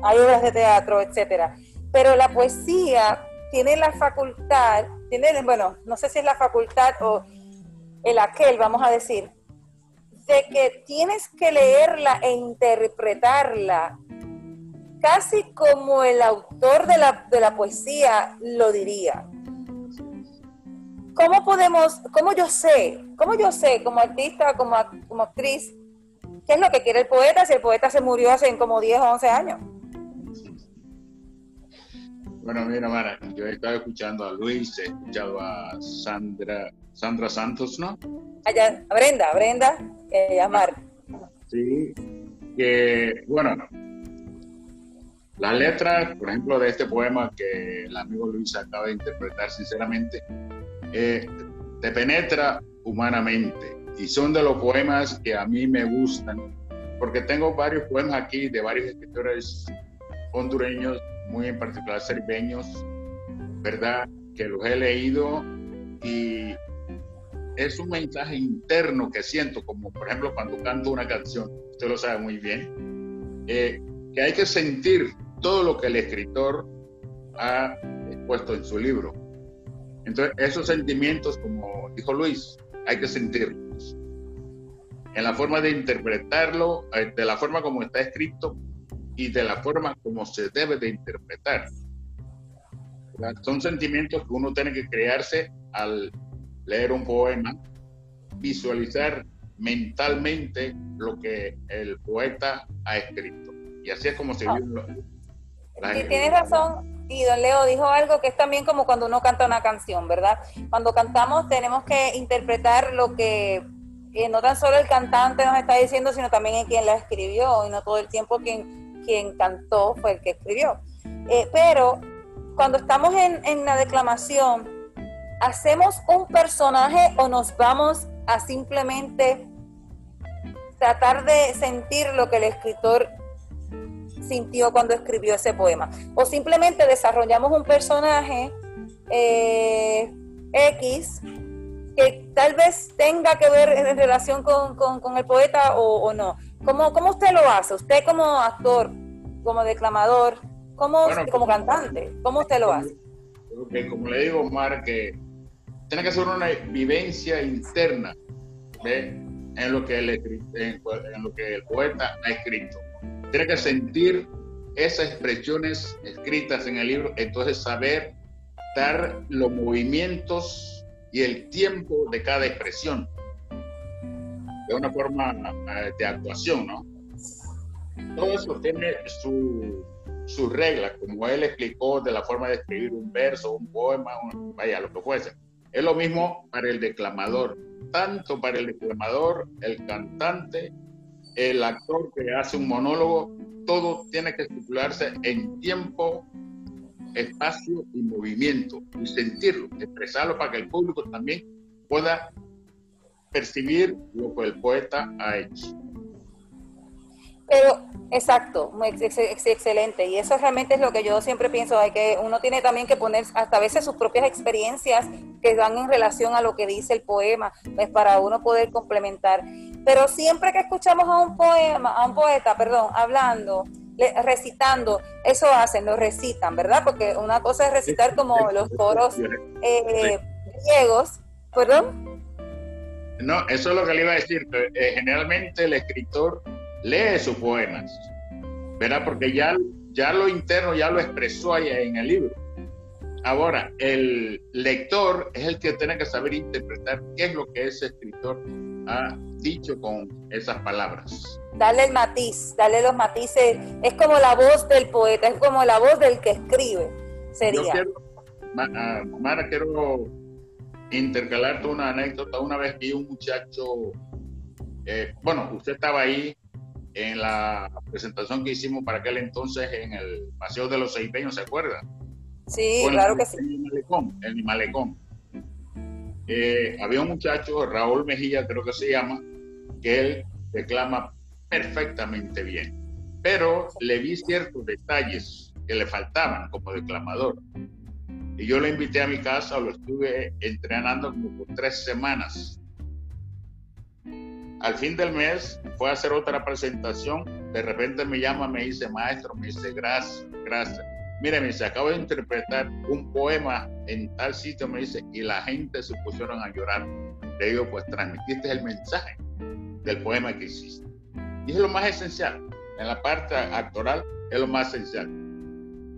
Speaker 2: hay obras de teatro, etcétera. Pero la poesía tiene la facultad, tiene, bueno, no sé si es la facultad o el aquel, vamos a decir, de que tienes que leerla e interpretarla casi como el autor de la, de la poesía lo diría. ¿cómo podemos, cómo yo sé, cómo yo sé como artista, como, como actriz, qué es lo que quiere el poeta si el poeta se murió hace como 10 o 11 años?
Speaker 7: Bueno, mira, Mara, yo he estado escuchando a Luis, he escuchado a Sandra, Sandra Santos, ¿no?
Speaker 2: Allá, a Brenda, Brenda, eh, a Mar.
Speaker 7: Sí, que, bueno, la letra, por ejemplo, de este poema que el amigo Luis acaba de interpretar, sinceramente, eh, te penetra humanamente y son de los poemas que a mí me gustan, porque tengo varios poemas aquí de varios escritores hondureños, muy en particular serbeños, ¿verdad? Que los he leído y es un mensaje interno que siento, como por ejemplo cuando canto una canción, usted lo sabe muy bien, eh, que hay que sentir todo lo que el escritor ha puesto en su libro entonces, esos sentimientos, como dijo Luis, hay que sentirlos. En la forma de interpretarlo, eh, de la forma como está escrito y de la forma como se debe de interpretar. Son sentimientos que uno tiene que crearse al leer un poema, visualizar mentalmente lo que el poeta ha escrito. Y así es como se vive.
Speaker 2: Y tienes razón, y don Leo dijo algo que es también como cuando uno canta una canción, ¿verdad? Cuando cantamos tenemos que interpretar lo que no tan solo el cantante nos está diciendo, sino también quien la escribió, y no todo el tiempo quien, quien cantó fue el que escribió. Eh, pero cuando estamos en, en la declamación, ¿hacemos un personaje o nos vamos a simplemente tratar de sentir lo que el escritor sintió cuando escribió ese poema. O simplemente desarrollamos un personaje eh, X que tal vez tenga que ver en relación con, el poeta o, no. ¿Cómo, ¿Cómo, usted lo hace? Usted como actor, como declamador, como, como cantante, ¿cómo usted lo hace?
Speaker 7: como le digo, Omar, que tiene que ser una vivencia interna en, lo que el, en lo que el poeta ha escrito tiene que sentir esas expresiones escritas en el libro, entonces saber dar los movimientos y el tiempo de cada expresión de una forma eh, de actuación, ¿no? Todo eso tiene su, su regla, como él explicó de la forma de escribir un verso, un poema, vaya, lo que fuese. Es lo mismo para el declamador, tanto para el declamador, el cantante el actor que hace un monólogo, todo tiene que estipularse en tiempo, espacio y movimiento, y sentirlo, expresarlo para que el público también pueda percibir lo que el poeta ha hecho.
Speaker 2: Pero, exacto, excelente. Y eso realmente es lo que yo siempre pienso, hay que uno tiene también que poner hasta a veces sus propias experiencias que van en relación a lo que dice el poema, pues para uno poder complementar. Pero siempre que escuchamos a un poema, a un poeta, perdón, hablando, recitando, eso hacen, lo recitan, ¿verdad? Porque una cosa es recitar como los coros eh, griegos, perdón.
Speaker 7: No, eso es lo que le iba a decir. Eh, generalmente el escritor lee sus poemas, ¿verdad? Porque ya, ya lo interno ya lo expresó ahí en el libro. Ahora, el lector es el que tiene que saber interpretar qué es lo que ese escritor ha dicho con esas palabras.
Speaker 2: Dale el matiz, dale los matices. Es como la voz del poeta, es como la voz del que escribe. Sería. Yo quiero,
Speaker 7: ah, Mara, quiero intercalarte una anécdota. Una vez vi un muchacho, eh, bueno, usted estaba ahí en la presentación que hicimos para aquel entonces en el Paseo de los Seipeños, ¿se acuerda?
Speaker 2: Sí, claro que sí.
Speaker 7: En el malecón. En el malecón. Eh, había un muchacho, Raúl Mejía creo que se llama, que él declama perfectamente bien, pero le vi ciertos detalles que le faltaban como declamador. Y yo lo invité a mi casa, lo estuve entrenando como por tres semanas. Al fin del mes fue a hacer otra presentación, de repente me llama, me dice, maestro, me dice, gracias, gracias. Mire, me dice, acabo de interpretar un poema en tal sitio, me dice, y la gente se pusieron a llorar. Le digo, pues transmitiste el mensaje del poema que hiciste. Y es lo más esencial. En la parte actoral es lo más esencial.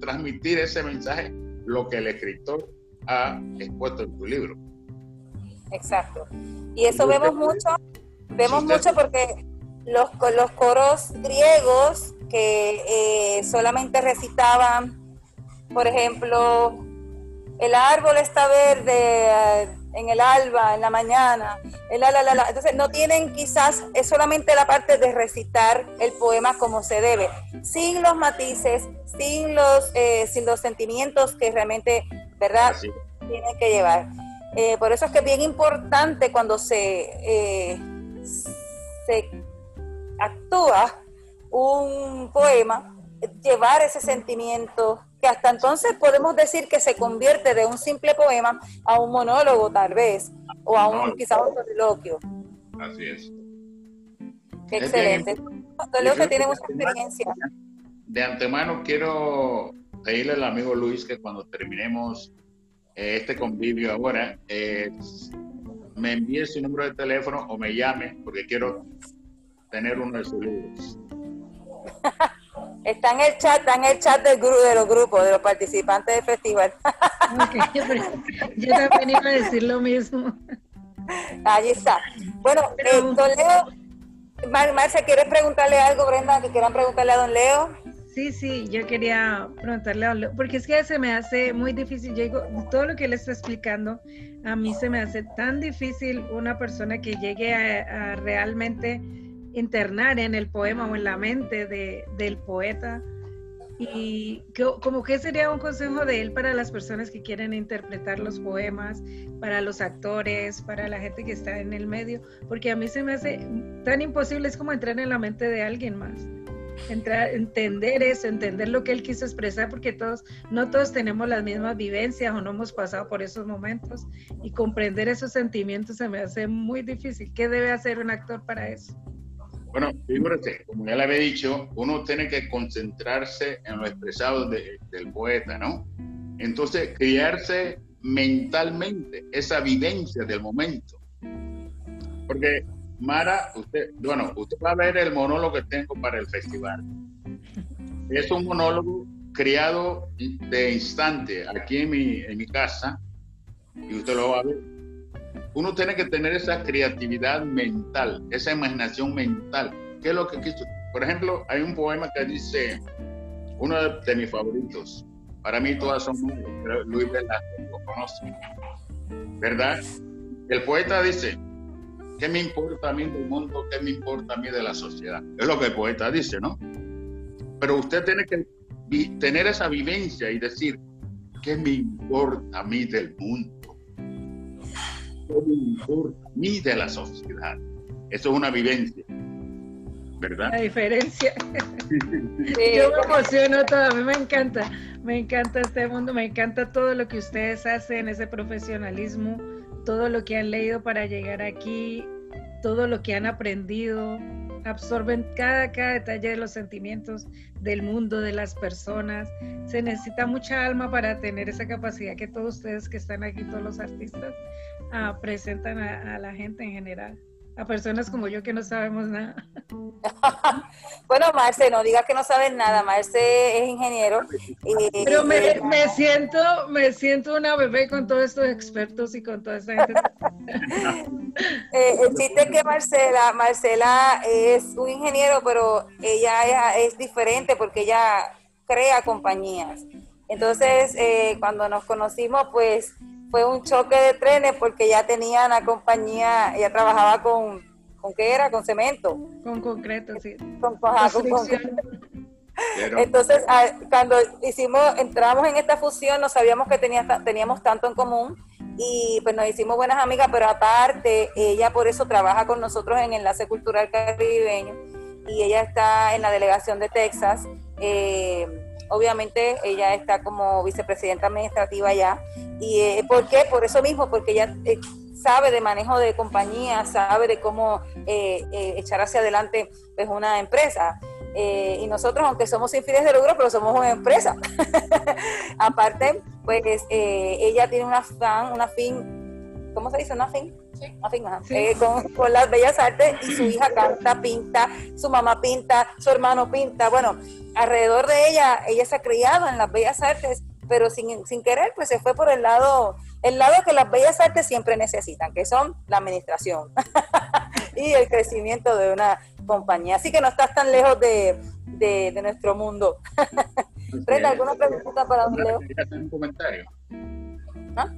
Speaker 7: Transmitir ese mensaje, lo que el escritor ha expuesto en tu libro.
Speaker 2: Exacto. Y eso vemos mucho, vemos mucho porque los, los coros griegos que eh, solamente recitaban por ejemplo, el árbol está verde eh, en el alba, en la mañana, el la, la, la, entonces no tienen quizás, es solamente la parte de recitar el poema como se debe, sin los matices, sin los, eh, sin los sentimientos que realmente, ¿verdad?, tienen que llevar. Eh, por eso es que es bien importante cuando se, se actúa un poema, llevar ese sentimiento que hasta entonces podemos decir que se convierte de un simple poema a un monólogo tal vez, o a un quizás un soliloquio.
Speaker 7: Así es.
Speaker 2: Excelente. Que tiene mucha experiencia.
Speaker 7: De antemano quiero pedirle al amigo Luis que cuando terminemos eh, este convivio ahora, eh, me envíe su número de teléfono o me llame porque quiero tener uno de sus libros.
Speaker 2: Está en el chat, está en el chat del grupo, de los grupos, de los participantes del festival. *laughs*
Speaker 5: yo también iba a decir lo mismo.
Speaker 2: Ahí está. Bueno, eh, don Leo, Mar Marcia, ¿quieres preguntarle algo, Brenda, que quieran preguntarle a don Leo?
Speaker 5: Sí, sí, yo quería preguntarle a porque es que se me hace muy difícil, yo digo, todo lo que él está explicando, a mí se me hace tan difícil una persona que llegue a realmente internar en el poema o en la mente de, del poeta. Y como que sería un consejo de él para las personas que quieren interpretar los poemas, para los actores, para la gente que está en el medio, porque a mí se me hace tan imposible, es como entrar en la mente de alguien más. Entrar, entender eso, entender lo que él quiso expresar, porque todos, no todos tenemos las mismas vivencias o no hemos pasado por esos momentos y comprender esos sentimientos se me hace muy difícil. ¿Qué debe hacer un actor para eso?
Speaker 7: Bueno, fíjate, como ya le había dicho, uno tiene que concentrarse en lo expresado del poeta, ¿no? Entonces, criarse mentalmente esa vivencia del momento. Porque, Mara, usted, bueno, usted va a ver el monólogo que tengo para el festival. Es un monólogo criado de instante aquí en mi, en mi casa y usted lo va a ver uno tiene que tener esa creatividad mental, esa imaginación mental. ¿Qué es lo que quiso? Por ejemplo, hay un poema que dice, uno de, mis favoritos, para mí todas son Luis Velázquez lo conoce, ¿verdad? El poeta dice, ¿qué me importa a mí del mundo? ¿Qué me importa a mí de la sociedad? Es lo que el poeta dice, ¿no? Pero usted tiene que tener esa vivencia y decir, ¿qué me importa a mí del mundo? ni de la sociedad. Eso es una vivencia, ¿verdad?
Speaker 5: La diferencia. *laughs* Yo me emociono todo, a mí me encanta, me encanta este mundo, me encanta todo lo que ustedes hacen, ese profesionalismo, todo lo que han leído para llegar aquí, todo lo que han aprendido, absorben cada, cada detalle de los sentimientos del mundo, de las personas. Se necesita mucha alma para tener esa capacidad que todos ustedes que están aquí, todos los artistas, presentan a, la gente en general. A personas como yo que no sabemos nada. *laughs*
Speaker 2: bueno, Marce, no digas que no sabes nada. Marce es ingeniero.
Speaker 5: Pero me, me, siento, me siento una bebé con todos estos expertos y con toda esa gente. *laughs*
Speaker 2: eh, el chiste es que Marcela, Marcela es un ingeniero, pero ella es, es diferente porque ella crea compañías. Entonces, eh, cuando nos conocimos, pues fue un choque de trenes porque ya tenía una compañía, ella trabajaba con, ¿con qué era? Con cemento.
Speaker 5: Con concreto, sí.
Speaker 2: Con, con, Entonces, ah, cuando hicimos, entramos en esta fusión, no sabíamos que tenía, teníamos tanto en común y pues nos hicimos buenas amigas, pero aparte, ella por eso trabaja con nosotros en Enlace Cultural Caribeño y ella está en la delegación de Texas. Eh, obviamente ella está como vicepresidenta administrativa ya. ¿Y eh, por qué? Por eso mismo, porque ella eh, sabe de manejo de compañía, sabe de cómo eh, echar hacia adelante pues, una empresa. y nosotros, aunque somos sin fines de lucro, pero somos una empresa. *laughs* Aparte, pues ella tiene una fan, una fin, ¿cómo se dice? Una fin eh, con, las bellas artes y su hija canta, pinta, su mamá pinta, su hermano pinta. Bueno, alrededor de ella, ella se ha criado en las bellas artes, pero sin, sin querer, pues se fue por el lado, el lado que las bellas artes siempre necesitan, que son la administración *laughs* y el crecimiento de una compañía. Así que no estás tan lejos de, de, nuestro mundo. *laughs* Brenda, ¿alguna pregunta para don Leo?
Speaker 7: un comentario.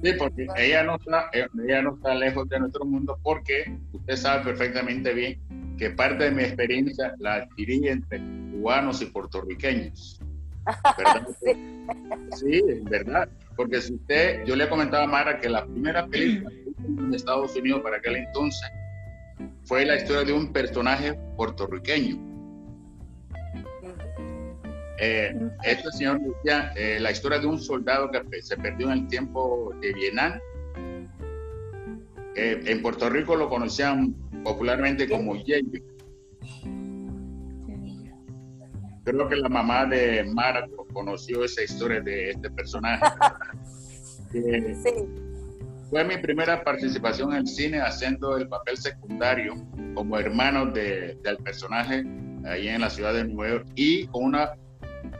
Speaker 7: Sí, porque ella no, está, ella no está lejos de nuestro mundo porque usted sabe perfectamente bien que parte de mi experiencia la adquirí entre cubanos y puertorriqueños. *laughs* ¿verdad? sí. es verdad. Porque si usted, yo le comentaba a Mara que la primera película en Estados Unidos para aquel entonces fue la historia de un personaje puertorriqueño eh, este señor decía eh, la historia de un soldado que se perdió en el tiempo de Vietnam. en Puerto Rico lo conocían popularmente como Yeyo. Creo que la mamá de Mara conoció esa historia de este personaje. *laughs* Fue mi primera participación en el cine haciendo el papel secundario como hermano de, del personaje ahí en la ciudad de Nueva York y con una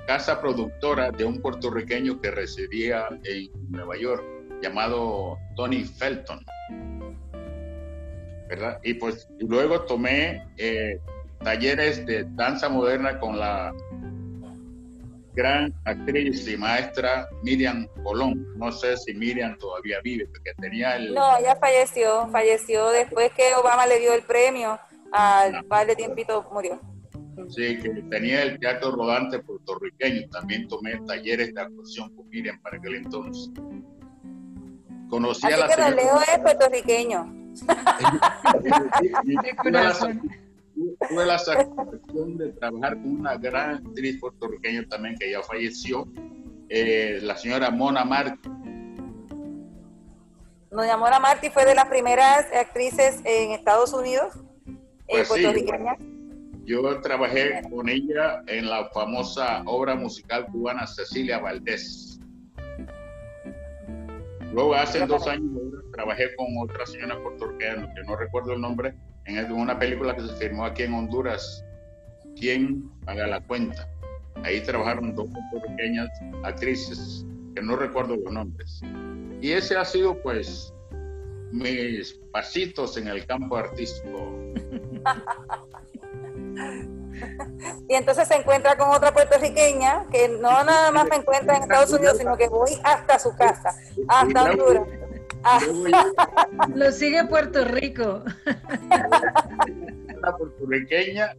Speaker 7: casa productora de un puertorriqueño que residía en Nueva York, llamado Tony Felton. ¿verdad? Y pues luego tomé eh, talleres de danza moderna con la gran actriz y maestra Miriam Colón. No sé si Miriam todavía vive, porque tenía el...
Speaker 2: No, ya falleció, falleció después que Obama le dio el premio, al ah. par de tiempito murió.
Speaker 7: Sí, que tenía el teatro rodante puertorriqueño. También tomé talleres de actuación con Miriam para aquel entonces.
Speaker 2: Conocí a la que señora... Leo es puertorriqueño. *laughs*
Speaker 7: tuve la satisfacción de trabajar con una gran actriz puertorriqueña también que ya falleció, eh, la señora Mona Martí.
Speaker 2: Doña Mona Martí fue de las primeras actrices en Estados Unidos, eh, pues puertorriqueñas.
Speaker 7: Yo trabajé con ella en la famosa obra musical cubana Cecilia Valdés. Luego, hace dos años, trabajé con otra señora puertorriqueña, que no recuerdo el nombre, en una película que se filmó aquí en Honduras, ¿Quién paga la cuenta? Ahí trabajaron dos puertorriqueñas actrices, que no recuerdo los nombres. Y ese ha sido, pues, mis pasitos en el campo artístico. *laughs* *laughs*
Speaker 2: y entonces se encuentra con otra puertorriqueña que no nada más me encuentra en Estados Unidos, sino que voy hasta su casa, hasta Honduras. *laughs*
Speaker 5: Lo sigue Puerto Rico.
Speaker 7: Una puertorriqueña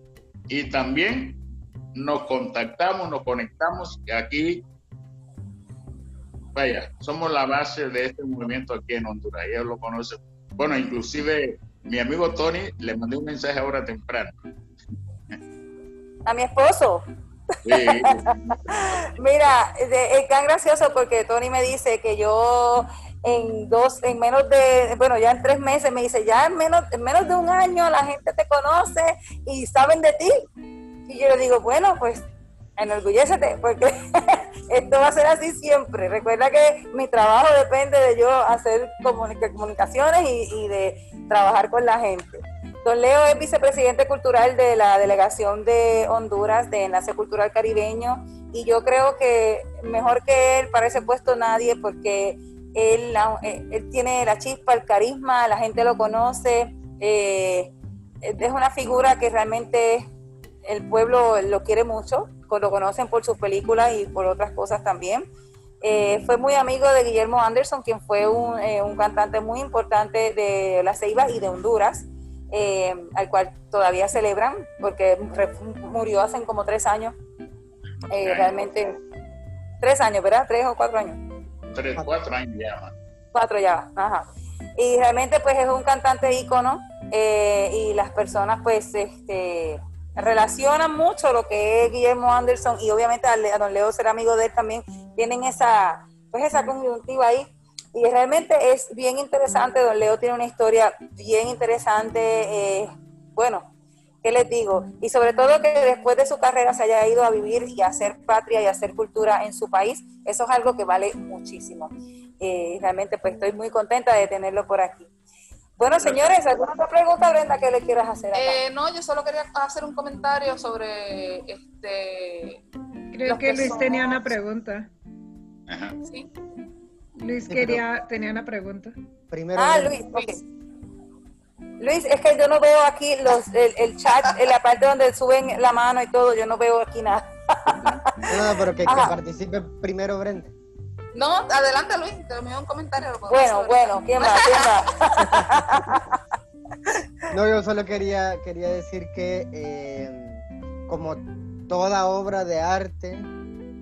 Speaker 7: y también nos contactamos, nos conectamos aquí, vaya, somos la base de este movimiento aquí en Honduras. Ella lo conoce. Bueno, inclusive mi amigo Tony le mandé un mensaje ahora temprano
Speaker 2: a mi esposo. *laughs* Mira, es tan gracioso porque Tony me dice que yo en dos, en menos de, bueno, ya en tres meses me dice, ya en menos, en menos de un año la gente te conoce y saben de ti. Y yo le digo, bueno, pues enorgullécete, porque *laughs* esto va a ser así siempre. Recuerda que mi trabajo depende de yo hacer comunicaciones y, y de trabajar con la gente. Don Leo es vicepresidente cultural de la delegación de Honduras de Enlace Cultural Caribeño y yo creo que mejor que él para ese puesto nadie porque él, eh, tiene la chispa, el carisma, la gente lo conoce, eh, es una figura que realmente el pueblo lo quiere mucho, lo conocen por sus películas y por otras cosas también. Eh, fue muy amigo de Guillermo Anderson, quien fue un, un cantante muy importante de La Ceiba y de Honduras, al cual todavía celebran, porque murió hace como tres años. realmente, tres años, ¿verdad? Tres o cuatro años
Speaker 7: tres, cuatro años ya.
Speaker 2: Cuatro ya, ajá. Y realmente pues es un cantante ícono eh, y las personas pues este relacionan mucho lo que es Guillermo Anderson y obviamente a, don Leo ser amigo de él también tienen esa pues esa conjuntiva ahí y realmente es bien interesante don Leo tiene una historia bien interesante eh, bueno ¿qué les digo? Y sobre todo que después de su carrera se haya ido a vivir y a hacer patria y a hacer cultura en su país, eso es algo que vale muchísimo. Y realmente pues estoy muy contenta de tenerlo por aquí. Bueno, señores, ¿alguna otra pregunta, Brenda, que le quieras hacer?
Speaker 3: Eh, no, yo solo quería hacer un comentario sobre este.
Speaker 5: Creo que, Luis tenía una pregunta.
Speaker 7: Ajá.
Speaker 3: Sí.
Speaker 5: Luis quería, tenía una pregunta.
Speaker 2: Primero. Ah, Luis, ok. Luis, es que yo no veo aquí los, el, chat, en la parte donde suben la mano y todo, yo no veo aquí nada.
Speaker 4: no, pero que, participe primero Brenda.
Speaker 3: No, adelante Luis, te envío un comentario.
Speaker 2: Bueno, bueno, ¿quién va? *laughs*
Speaker 4: no, yo solo quería, quería decir que eh, como toda obra de arte,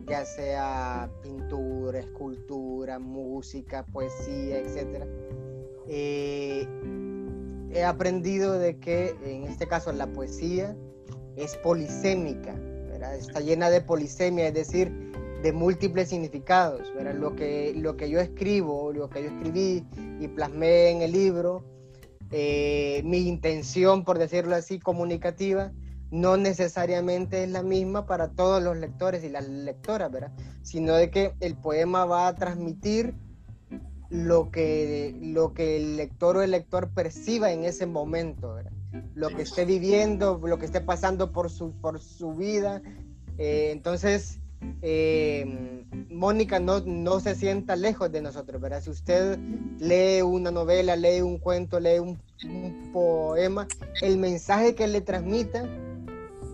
Speaker 4: ya sea pintura, escultura, música, poesía, etcétera, eh, he aprendido de que en este caso la poesía es polisémica, está llena de polisemia, es decir, de múltiples significados. Lo, que, lo que yo escribo, lo que yo escribí y plasmé en el libro, eh, mi intención, por decirlo así, comunicativa, no necesariamente es la misma para todos los lectores y las lectoras, ¿verdad? sino de que el poema va a transmitir lo que, lo que el lector o el lector perciba en ese momento, lo que esté viviendo, lo que esté pasando por su, por su vida. Eh, entonces, eh, Mónica no, no se sienta lejos de nosotros, ¿verdad? Si usted lee una novela, lee un cuento, lee un, poema, el mensaje que le transmita,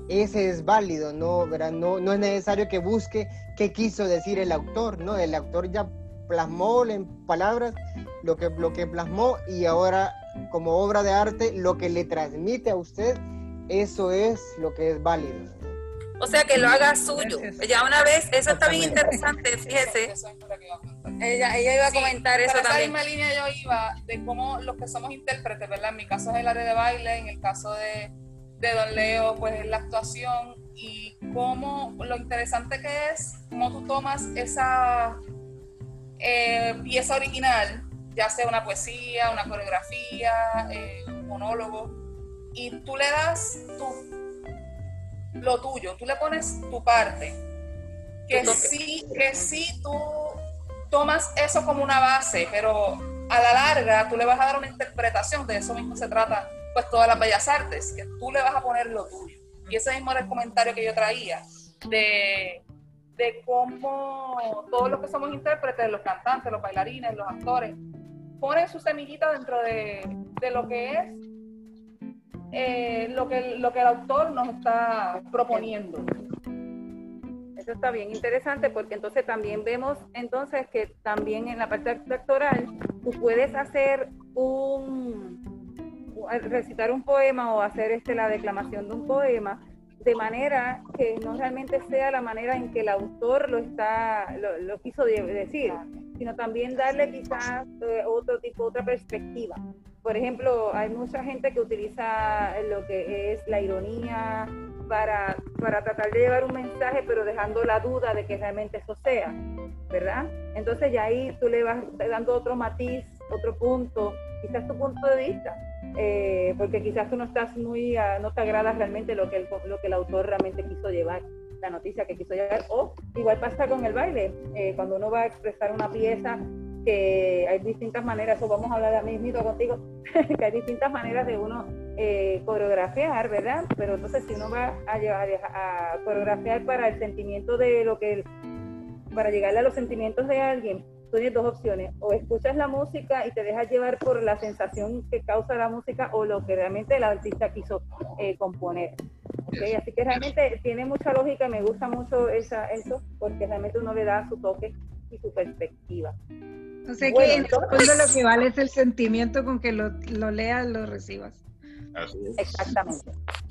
Speaker 4: ese es válido, ¿no? ¿verdad? No, no es necesario que busque qué quiso decir el autor, ¿no? El autor ya plasmó en palabras lo que, lo que plasmó y ahora como obra de arte lo que le transmite a usted, eso es lo que es válido.
Speaker 6: O sea, que lo haga suyo. Ya una vez, eso está bien interesante, fíjese. Ella, ella iba a comentar eso también.
Speaker 3: En esa misma línea yo iba de cómo los que somos intérpretes, ¿verdad? En mi caso es el área de baile, en el caso de, de Don Leo, pues es la actuación y cómo lo interesante que es, cómo tú tomas esa eh, pieza original, ya sea una poesía, una coreografía, eh, un monólogo, y tú le das tu, lo tuyo, tú le pones tu parte, que sí, que sí tú tomas eso como una base, pero a la larga tú le vas a dar una interpretación, de eso mismo se trata pues todas las bellas artes, que tú le vas a poner lo tuyo. Y ese mismo era el comentario que yo traía, de de cómo todos los que somos intérpretes, los cantantes, los bailarines, los actores, ponen su semillita dentro de, lo que es eh, lo, que, lo que el autor nos está proponiendo.
Speaker 2: Eso está bien interesante porque entonces también vemos entonces que también en la parte actoral tú puedes hacer un recitar un poema o hacer este la declamación de un poema de manera que no realmente sea la manera en que el autor lo está lo, quiso decir, sino también darle quizás eh, otro tipo, otra perspectiva. Por ejemplo, hay mucha gente que utiliza lo que es la ironía para, para tratar de llevar un mensaje, pero dejando la duda de que realmente eso sea, ¿verdad? Entonces ya ahí tú le vas dando otro matiz, otro punto, quizás tu punto de vista eh, porque quizás tú no estás muy, ah, no te agrada realmente lo que, el, lo que el autor realmente quiso llevar, la noticia que quiso llevar, o igual pasa con el baile, eh, cuando uno va a expresar una pieza, que hay distintas maneras, o vamos a hablar de mí mismo contigo, *laughs* que hay distintas maneras de uno eh, coreografiar, ¿verdad? Pero entonces si uno va a, llevar, a coreografiar para el sentimiento de lo que, para llegarle a los sentimientos de alguien, tienes dos opciones, o escuchas la música y te dejas llevar por la sensación que causa la música o lo que realmente el artista quiso eh, componer. Así que realmente tiene mucha lógica y me gusta mucho esa, eso, porque realmente uno le da su toque y su perspectiva.
Speaker 5: O sea que en el fondo lo que vale es el sentimiento con que lo, lo leas, lo recibas.
Speaker 2: Exactamente.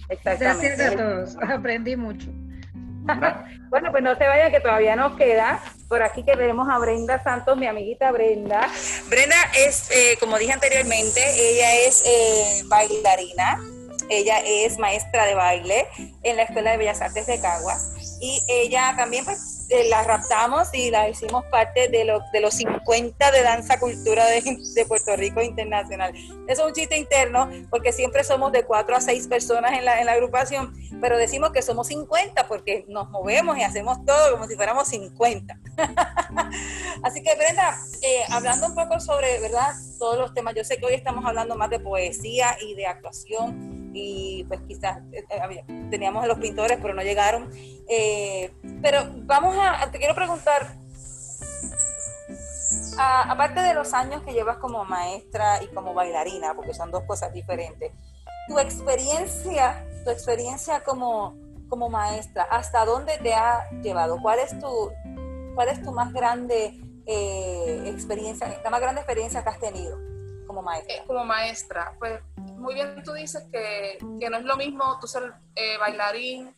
Speaker 2: Exactamente.
Speaker 5: Gracias a todos, *laughs* aprendí mucho. *laughs*
Speaker 2: bueno, pues no se vayan que todavía nos queda. Por aquí que vemos a Brenda Santos, mi amiguita Brenda. Brenda es, eh, como dije anteriormente, ella es eh, bailarina, ella es maestra de baile en la Escuela de Bellas Artes de Caguas y ella también pues eh, la raptamos y la hicimos parte de, lo, de los 50 de danza cultura de, de, Puerto Rico internacional. Eso es un chiste interno porque siempre somos de 4 a 6 personas en la, en la agrupación, pero decimos que somos 50 porque nos movemos y hacemos todo como si fuéramos 50. *laughs* Así que Brenda, eh, hablando un poco sobre, ¿verdad? Todos los temas, yo sé que hoy estamos hablando más de poesía y de actuación y pues quizás eh, eh, teníamos a los pintores, pero no llegaron. Eh, pero vamos a, te quiero preguntar, aparte de los años que llevas como maestra y como bailarina, porque son dos cosas diferentes, tu experiencia, tu experiencia como, como maestra, ¿hasta dónde te ha llevado? ¿Cuál es tu, cuál es tu más grande experiencia, la más grande experiencia que has tenido como maestra?
Speaker 3: como maestra, pues muy bien tú dices que, no es lo mismo tú ser eh, bailarín,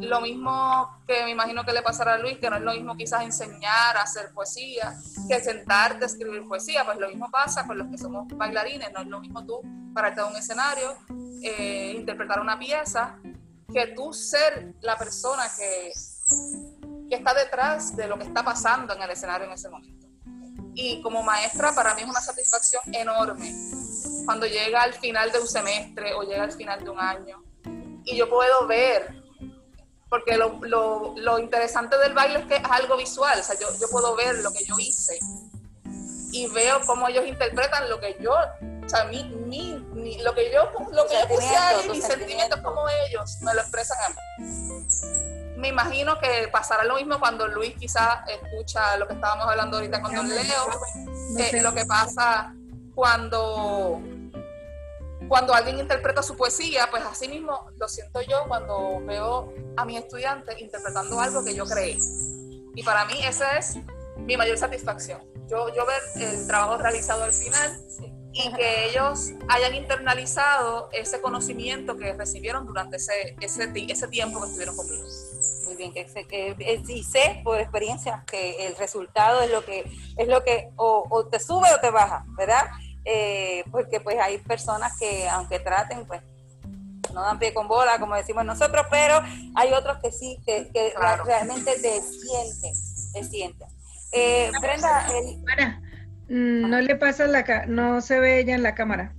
Speaker 3: lo mismo que me imagino que le pasará a Luis, que no es lo mismo quizás enseñar a hacer poesía, que sentarte a escribir poesía, pues lo mismo pasa con los que somos bailarines, no es lo mismo tú pararte de un escenario, eh, interpretar una pieza, que tú ser la persona que, que está detrás de lo que está pasando en el escenario en ese momento. Y como maestra para mí es una satisfacción enorme. Cuando llega al final de un semestre o llega al final de un año y yo puedo ver, porque lo, lo, lo interesante del baile es que es algo visual, o sea, yo, yo puedo ver lo que yo hice. Y veo cómo ellos interpretan lo que yo, o sea, mi, mi, lo que yo, lo que yo puse ahí, mis sentimientos como ellos me lo expresan a mí. Me imagino que pasará lo mismo cuando Luis quizás escucha lo que estábamos hablando ahorita con Don Leo, eh, lo que pasa cuando cuando alguien interpreta su poesía, pues así mismo lo siento yo cuando veo a mis estudiantes interpretando algo que yo creé. Y para mí esa es mi mayor satisfacción. Yo, yo ver el trabajo realizado al final y que ellos hayan internalizado ese conocimiento que recibieron durante ese, ese, ese tiempo que estuvieron conmigo.
Speaker 2: Muy bien, que, que, que y sé por experiencia que el resultado es lo que, es lo que o, o te sube o te baja, ¿verdad? Eh, porque pues hay personas que aunque traten, pues no dan pie con bola, como decimos nosotros, pero hay otros que sí, que, realmente te sienten, te sienten. Eh, Brenda,
Speaker 5: mm, no le pasa la no se ve ella en la cámara.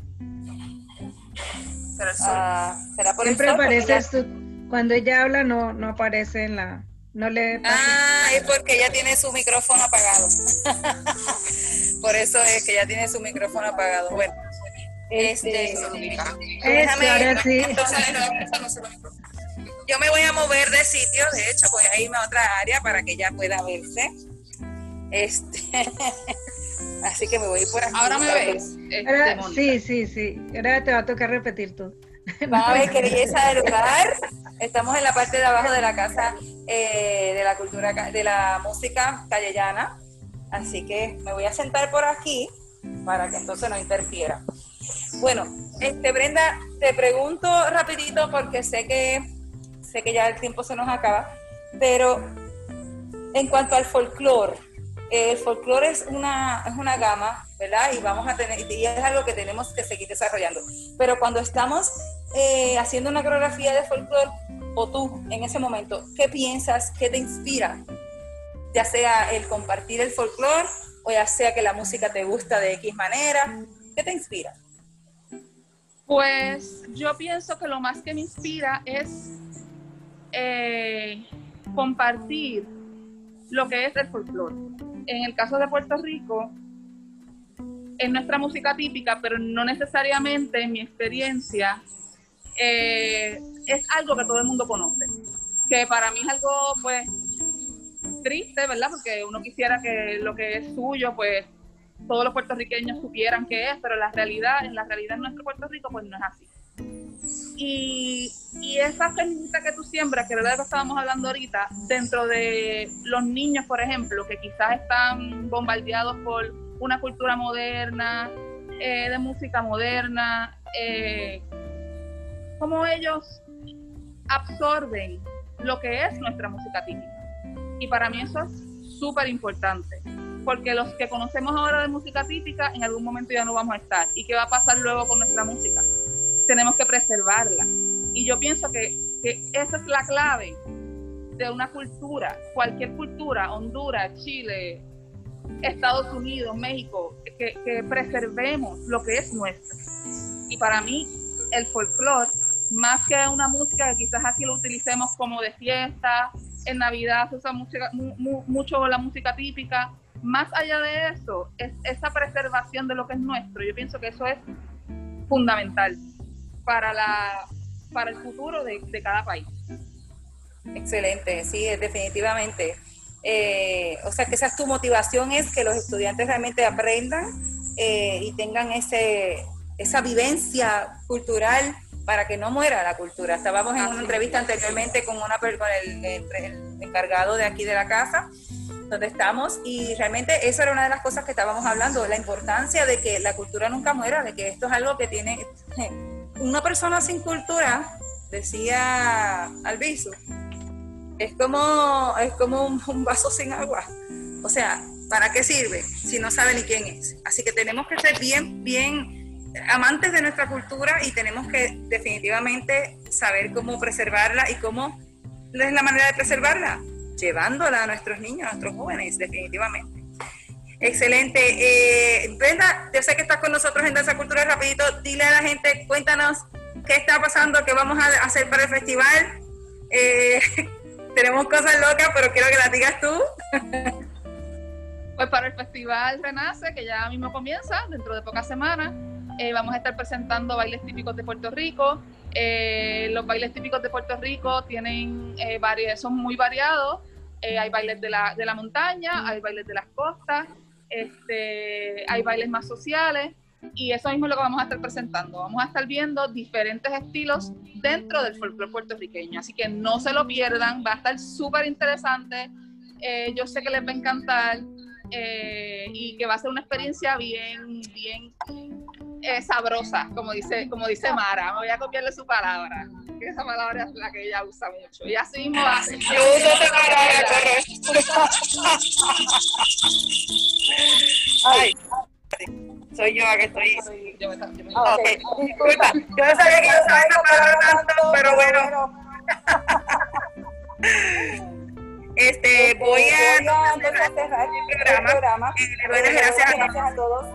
Speaker 2: Ah, ¿será por
Speaker 5: Siempre apareces tú, cuando ella habla no, no aparece en la, no le
Speaker 2: Ah, es porque ella tiene su micrófono apagado. *laughs* Por eso es que ella tiene su micrófono apagado. Bueno, este, déjame, yo me voy a mover de sitio, de hecho voy a irme a otra área para que ella pueda verse. Este, *laughs* así que me voy por aquí.
Speaker 3: Ahora me ves.
Speaker 5: Este, sí, sí, sí. Ahora te va a tocar repetir tú.
Speaker 2: Vamos a ver qué belleza del lugar. Estamos en la parte de abajo de la casa eh, de la cultura, de la música callellana. Así que me voy a sentar por aquí para que entonces no interfiera. Bueno, este Brenda, te pregunto rapidito porque sé que sé que ya el tiempo se nos acaba, pero en cuanto al folclore, el folclore es una, es una gama, ¿verdad? Y vamos a tener, y es algo que tenemos que seguir desarrollando. Pero cuando estamos eh, haciendo una coreografía de folclore, o tú en ese momento, ¿qué piensas? ¿Qué te inspira? Ya sea el compartir el folclore o ya sea que la música te gusta de X manera. ¿Qué te inspira?
Speaker 3: Pues yo pienso que lo más que me inspira es eh, compartir lo que es el folclore. En el caso de Puerto Rico, es nuestra música típica, pero no necesariamente en mi experiencia eh, es algo que todo el mundo conoce, que para mí es algo pues triste, ¿verdad? Porque uno quisiera que lo que es suyo, pues todos los puertorriqueños supieran qué es, pero la realidad, en la realidad en nuestro Puerto Rico, pues no es así. Y, y esa semillita que tú siembras, que es lo que estábamos hablando ahorita, dentro de los niños, por ejemplo, que quizás están bombardeados por una cultura moderna, eh, de música moderna, eh, cómo ellos absorben lo que es nuestra música típica. Y para mí eso es súper importante, porque los que conocemos ahora de música típica, en algún momento ya no vamos a estar. ¿Y qué va a pasar luego con nuestra música? Tenemos que preservarla. Y yo pienso que, que esa es la clave de una cultura, cualquier cultura, Honduras, Chile, Estados Unidos, México, que, que, preservemos lo que es nuestro. Y para mí, el folclore, más que una música que quizás aquí lo utilicemos como de fiesta, en Navidad se usa música, mu, mucho la música típica, más allá de eso, es esa preservación de lo que es nuestro. Yo pienso que eso es fundamental para, la, para el futuro de, de cada país.
Speaker 2: Excelente, sí, definitivamente. Eh, o sea, que esa es tu motivación, es que los estudiantes realmente aprendan eh, y tengan ese, esa vivencia cultural para que no muera la cultura. Estábamos en una entrevista anteriormente con, una, con el, el, encargado de aquí de la casa, donde estamos, y realmente eso era una de las cosas que estábamos hablando, la importancia de que la cultura nunca muera, de que esto es algo que tiene... Una persona sin cultura, decía Alviso, es como, es como un, un, vaso sin agua. O sea, ¿para qué sirve si no sabe ni quién es? Así que tenemos que ser bien, bien amantes de nuestra cultura y tenemos que definitivamente saber cómo preservarla y cómo es la manera de preservarla, llevándola a nuestros niños, a nuestros jóvenes, definitivamente. Excelente. Eh, Brenda, yo sé que estás con nosotros en Danza Cultura rapidito. Dile a la gente, cuéntanos qué está pasando, qué vamos a hacer para el festival. Eh, *laughs* tenemos cosas locas, pero quiero que las digas tú. *laughs*
Speaker 3: Pues para el Festival Renace, que ya mismo comienza, dentro de pocas semanas, eh, vamos a estar presentando bailes típicos de Puerto Rico. Eh, los bailes típicos de Puerto Rico tienen eh, son muy variados. Eh, hay bailes de la, de la montaña, hay bailes de las costas, este, hay bailes más sociales y eso mismo es lo que vamos a estar presentando. Vamos a estar viendo diferentes estilos dentro del folclore puertorriqueño, así que no se lo pierdan, va a estar súper interesante. Eh, yo sé que les va a encantar eh, y que va a ser una experiencia bien, bien eh, sabrosa, como dice, como dice Mara. Me voy a copiarle su palabra, que esa palabra es la que ella usa mucho. Y así mismo va a ser.
Speaker 2: Yo uso esa palabra, Ay. Soy yo la que estoy.
Speaker 3: Yo me, yo me-
Speaker 2: Ah, ok. Disculpa, yo no sabía que yo usaba esa palabra tanto, pero bueno. Este, voy a
Speaker 8: entonces a cerrar
Speaker 2: el programa.
Speaker 8: programa.
Speaker 2: Eh, Gracias a
Speaker 8: todos.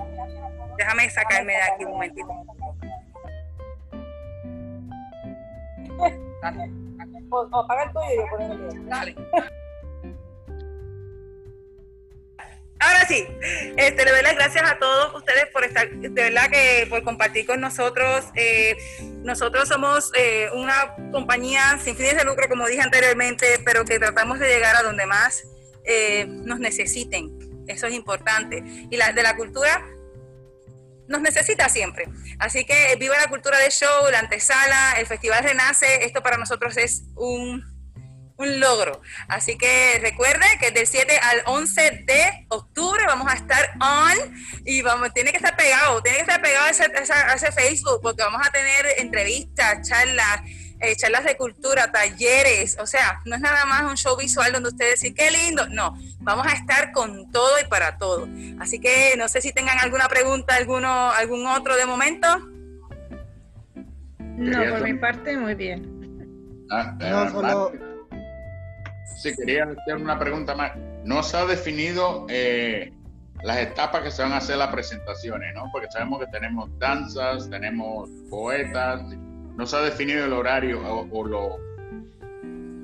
Speaker 2: Déjame sacarme de aquí un momentito. Ahora sí, este, le doy las gracias a todos ustedes por estar, de verdad que por compartir con nosotros. Eh, nosotros somos eh, una compañía sin fines de lucro, como dije anteriormente, pero que tratamos de llegar a donde más eh, nos necesiten. Eso es importante. Y la, de la cultura nos necesita siempre. Así que viva la cultura de show, la antesala, el Festival Renace. Esto para nosotros es un un logro. Así que recuerde que del 7 al 11 de octubre vamos a estar on y vamos, tiene que estar pegado, tiene que estar pegado a ese, a ese- Facebook porque vamos a tener entrevistas, charlas, eh, charlas de cultura, talleres, o sea, no es nada más un show visual donde ustedes dicen, qué lindo, no, vamos a estar con todo y para todo. Así que no sé si tengan alguna pregunta, alguno, algún otro de momento.
Speaker 5: No, por mi parte, muy bien.
Speaker 7: Ah,
Speaker 4: No,
Speaker 7: eh,
Speaker 4: solo-
Speaker 7: Sí, quería hacer una pregunta más. No se ha definido eh, las etapas que se van a hacer las presentaciones, ¿no? Porque sabemos que tenemos danzas, tenemos poetas. No se ha definido el horario o, o lo,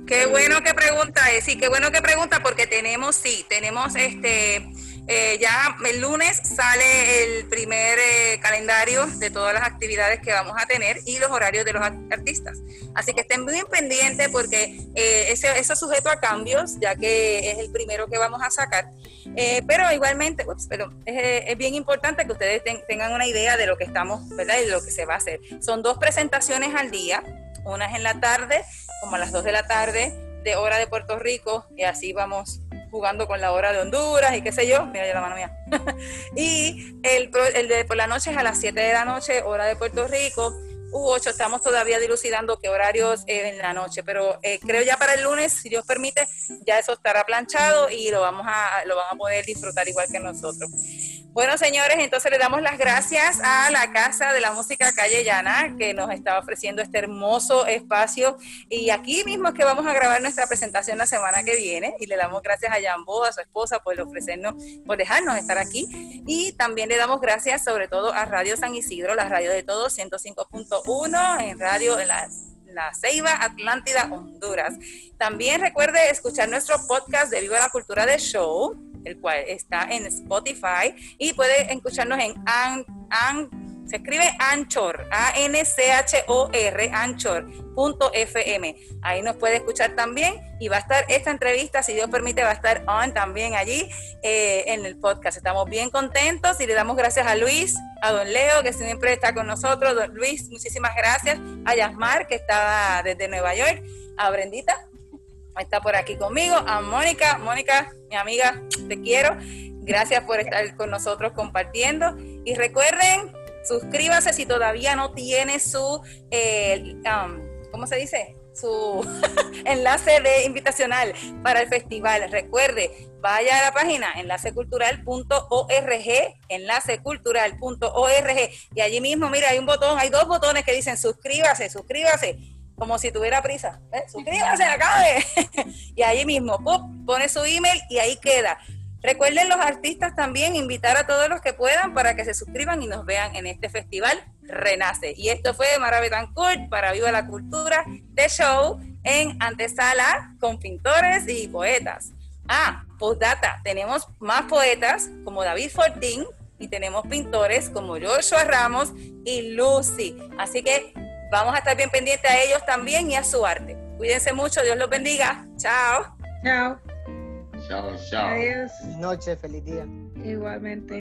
Speaker 2: Qué bueno que pregunta, eh, sí, qué bueno que pregunta porque tenemos, sí, tenemos este, eh, ya el lunes sale el primer eh, calendario de todas las actividades que vamos a tener y los horarios de los artistas. Así que estén bien pendientes porque eh, eso es sujeto a cambios, ya que es el primero que vamos a sacar. pero igualmente, pero es, bien importante que ustedes tengan una idea de lo que estamos, ¿verdad? Y de lo que se va a hacer. Son dos presentaciones al día, una es en la tarde como a las 2 de la tarde de hora de Puerto Rico y así vamos jugando con la hora de Honduras y qué sé yo, mira ya la mano mía. *laughs* y el, el de por la noche es a las 7 de la noche, hora de Puerto Rico. U8, estamos todavía dilucidando qué horarios en la noche, pero eh, creo ya para el lunes, si Dios permite, ya eso estará planchado y lo vamos a, lo van a poder disfrutar igual que nosotros. Bueno, señores, entonces le damos las gracias a la Casa de la Música Calle Llana que nos está ofreciendo este hermoso espacio. Y aquí mismo es que vamos a grabar nuestra presentación la semana que viene. Y le damos gracias a Jambo, a su esposa, por ofrecernos, por dejarnos estar aquí. Y también le damos gracias sobre todo a Radio San Isidro, la radio de todos, 105.1 en radio en la la Ceiba, Atlántida, Honduras. También recuerde escuchar nuestro podcast de Viva la Cultura de Show el cual está en Spotify y puede escucharnos en se escribe Anchor, A-N-C-H-O-R, Anchor.fm. Ahí nos puede escuchar también y va a estar esta entrevista, si Dios permite, va a estar on también allí eh, en el podcast. Estamos bien contentos y le damos gracias a Luis, a don Leo, que siempre está con nosotros. Luis, muchísimas gracias. A Yasmar, que está desde Nueva York. A Brendita, está por aquí conmigo, a Mónica. Mónica, mi amiga, te quiero. Gracias por estar con nosotros compartiendo. Y recuerden, suscríbase si todavía no tiene su, eh, um, ¿cómo se dice? Su *laughs* enlace de invitacional para el festival. Recuerde, vaya a la página enlacecultural.org, enlacecultural.org, y allí mismo, mira, hay un botón, hay dos botones que dicen suscríbase, suscríbase como si tuviera prisa. ¿eh? Suscríbase, acabe. *laughs* y ahí mismo, pone su email y ahí queda. Recuerden los artistas también invitar a todos los que puedan para que se suscriban y nos vean en este festival Renace. Y esto fue Mara Betancourt para Viva la Cultura de Show en antesala con pintores y poetas. Ah, postdata, tenemos más poetas como David Fortín y tenemos pintores como Joshua Ramos y Lucy. Así que Vamos a estar bien pendientes a ellos también y a su arte. Cuídense mucho, Dios los bendiga. Chao.
Speaker 5: Chao.
Speaker 7: Chao, chao.
Speaker 5: Adiós.
Speaker 4: Noche, feliz día.
Speaker 5: Igualmente.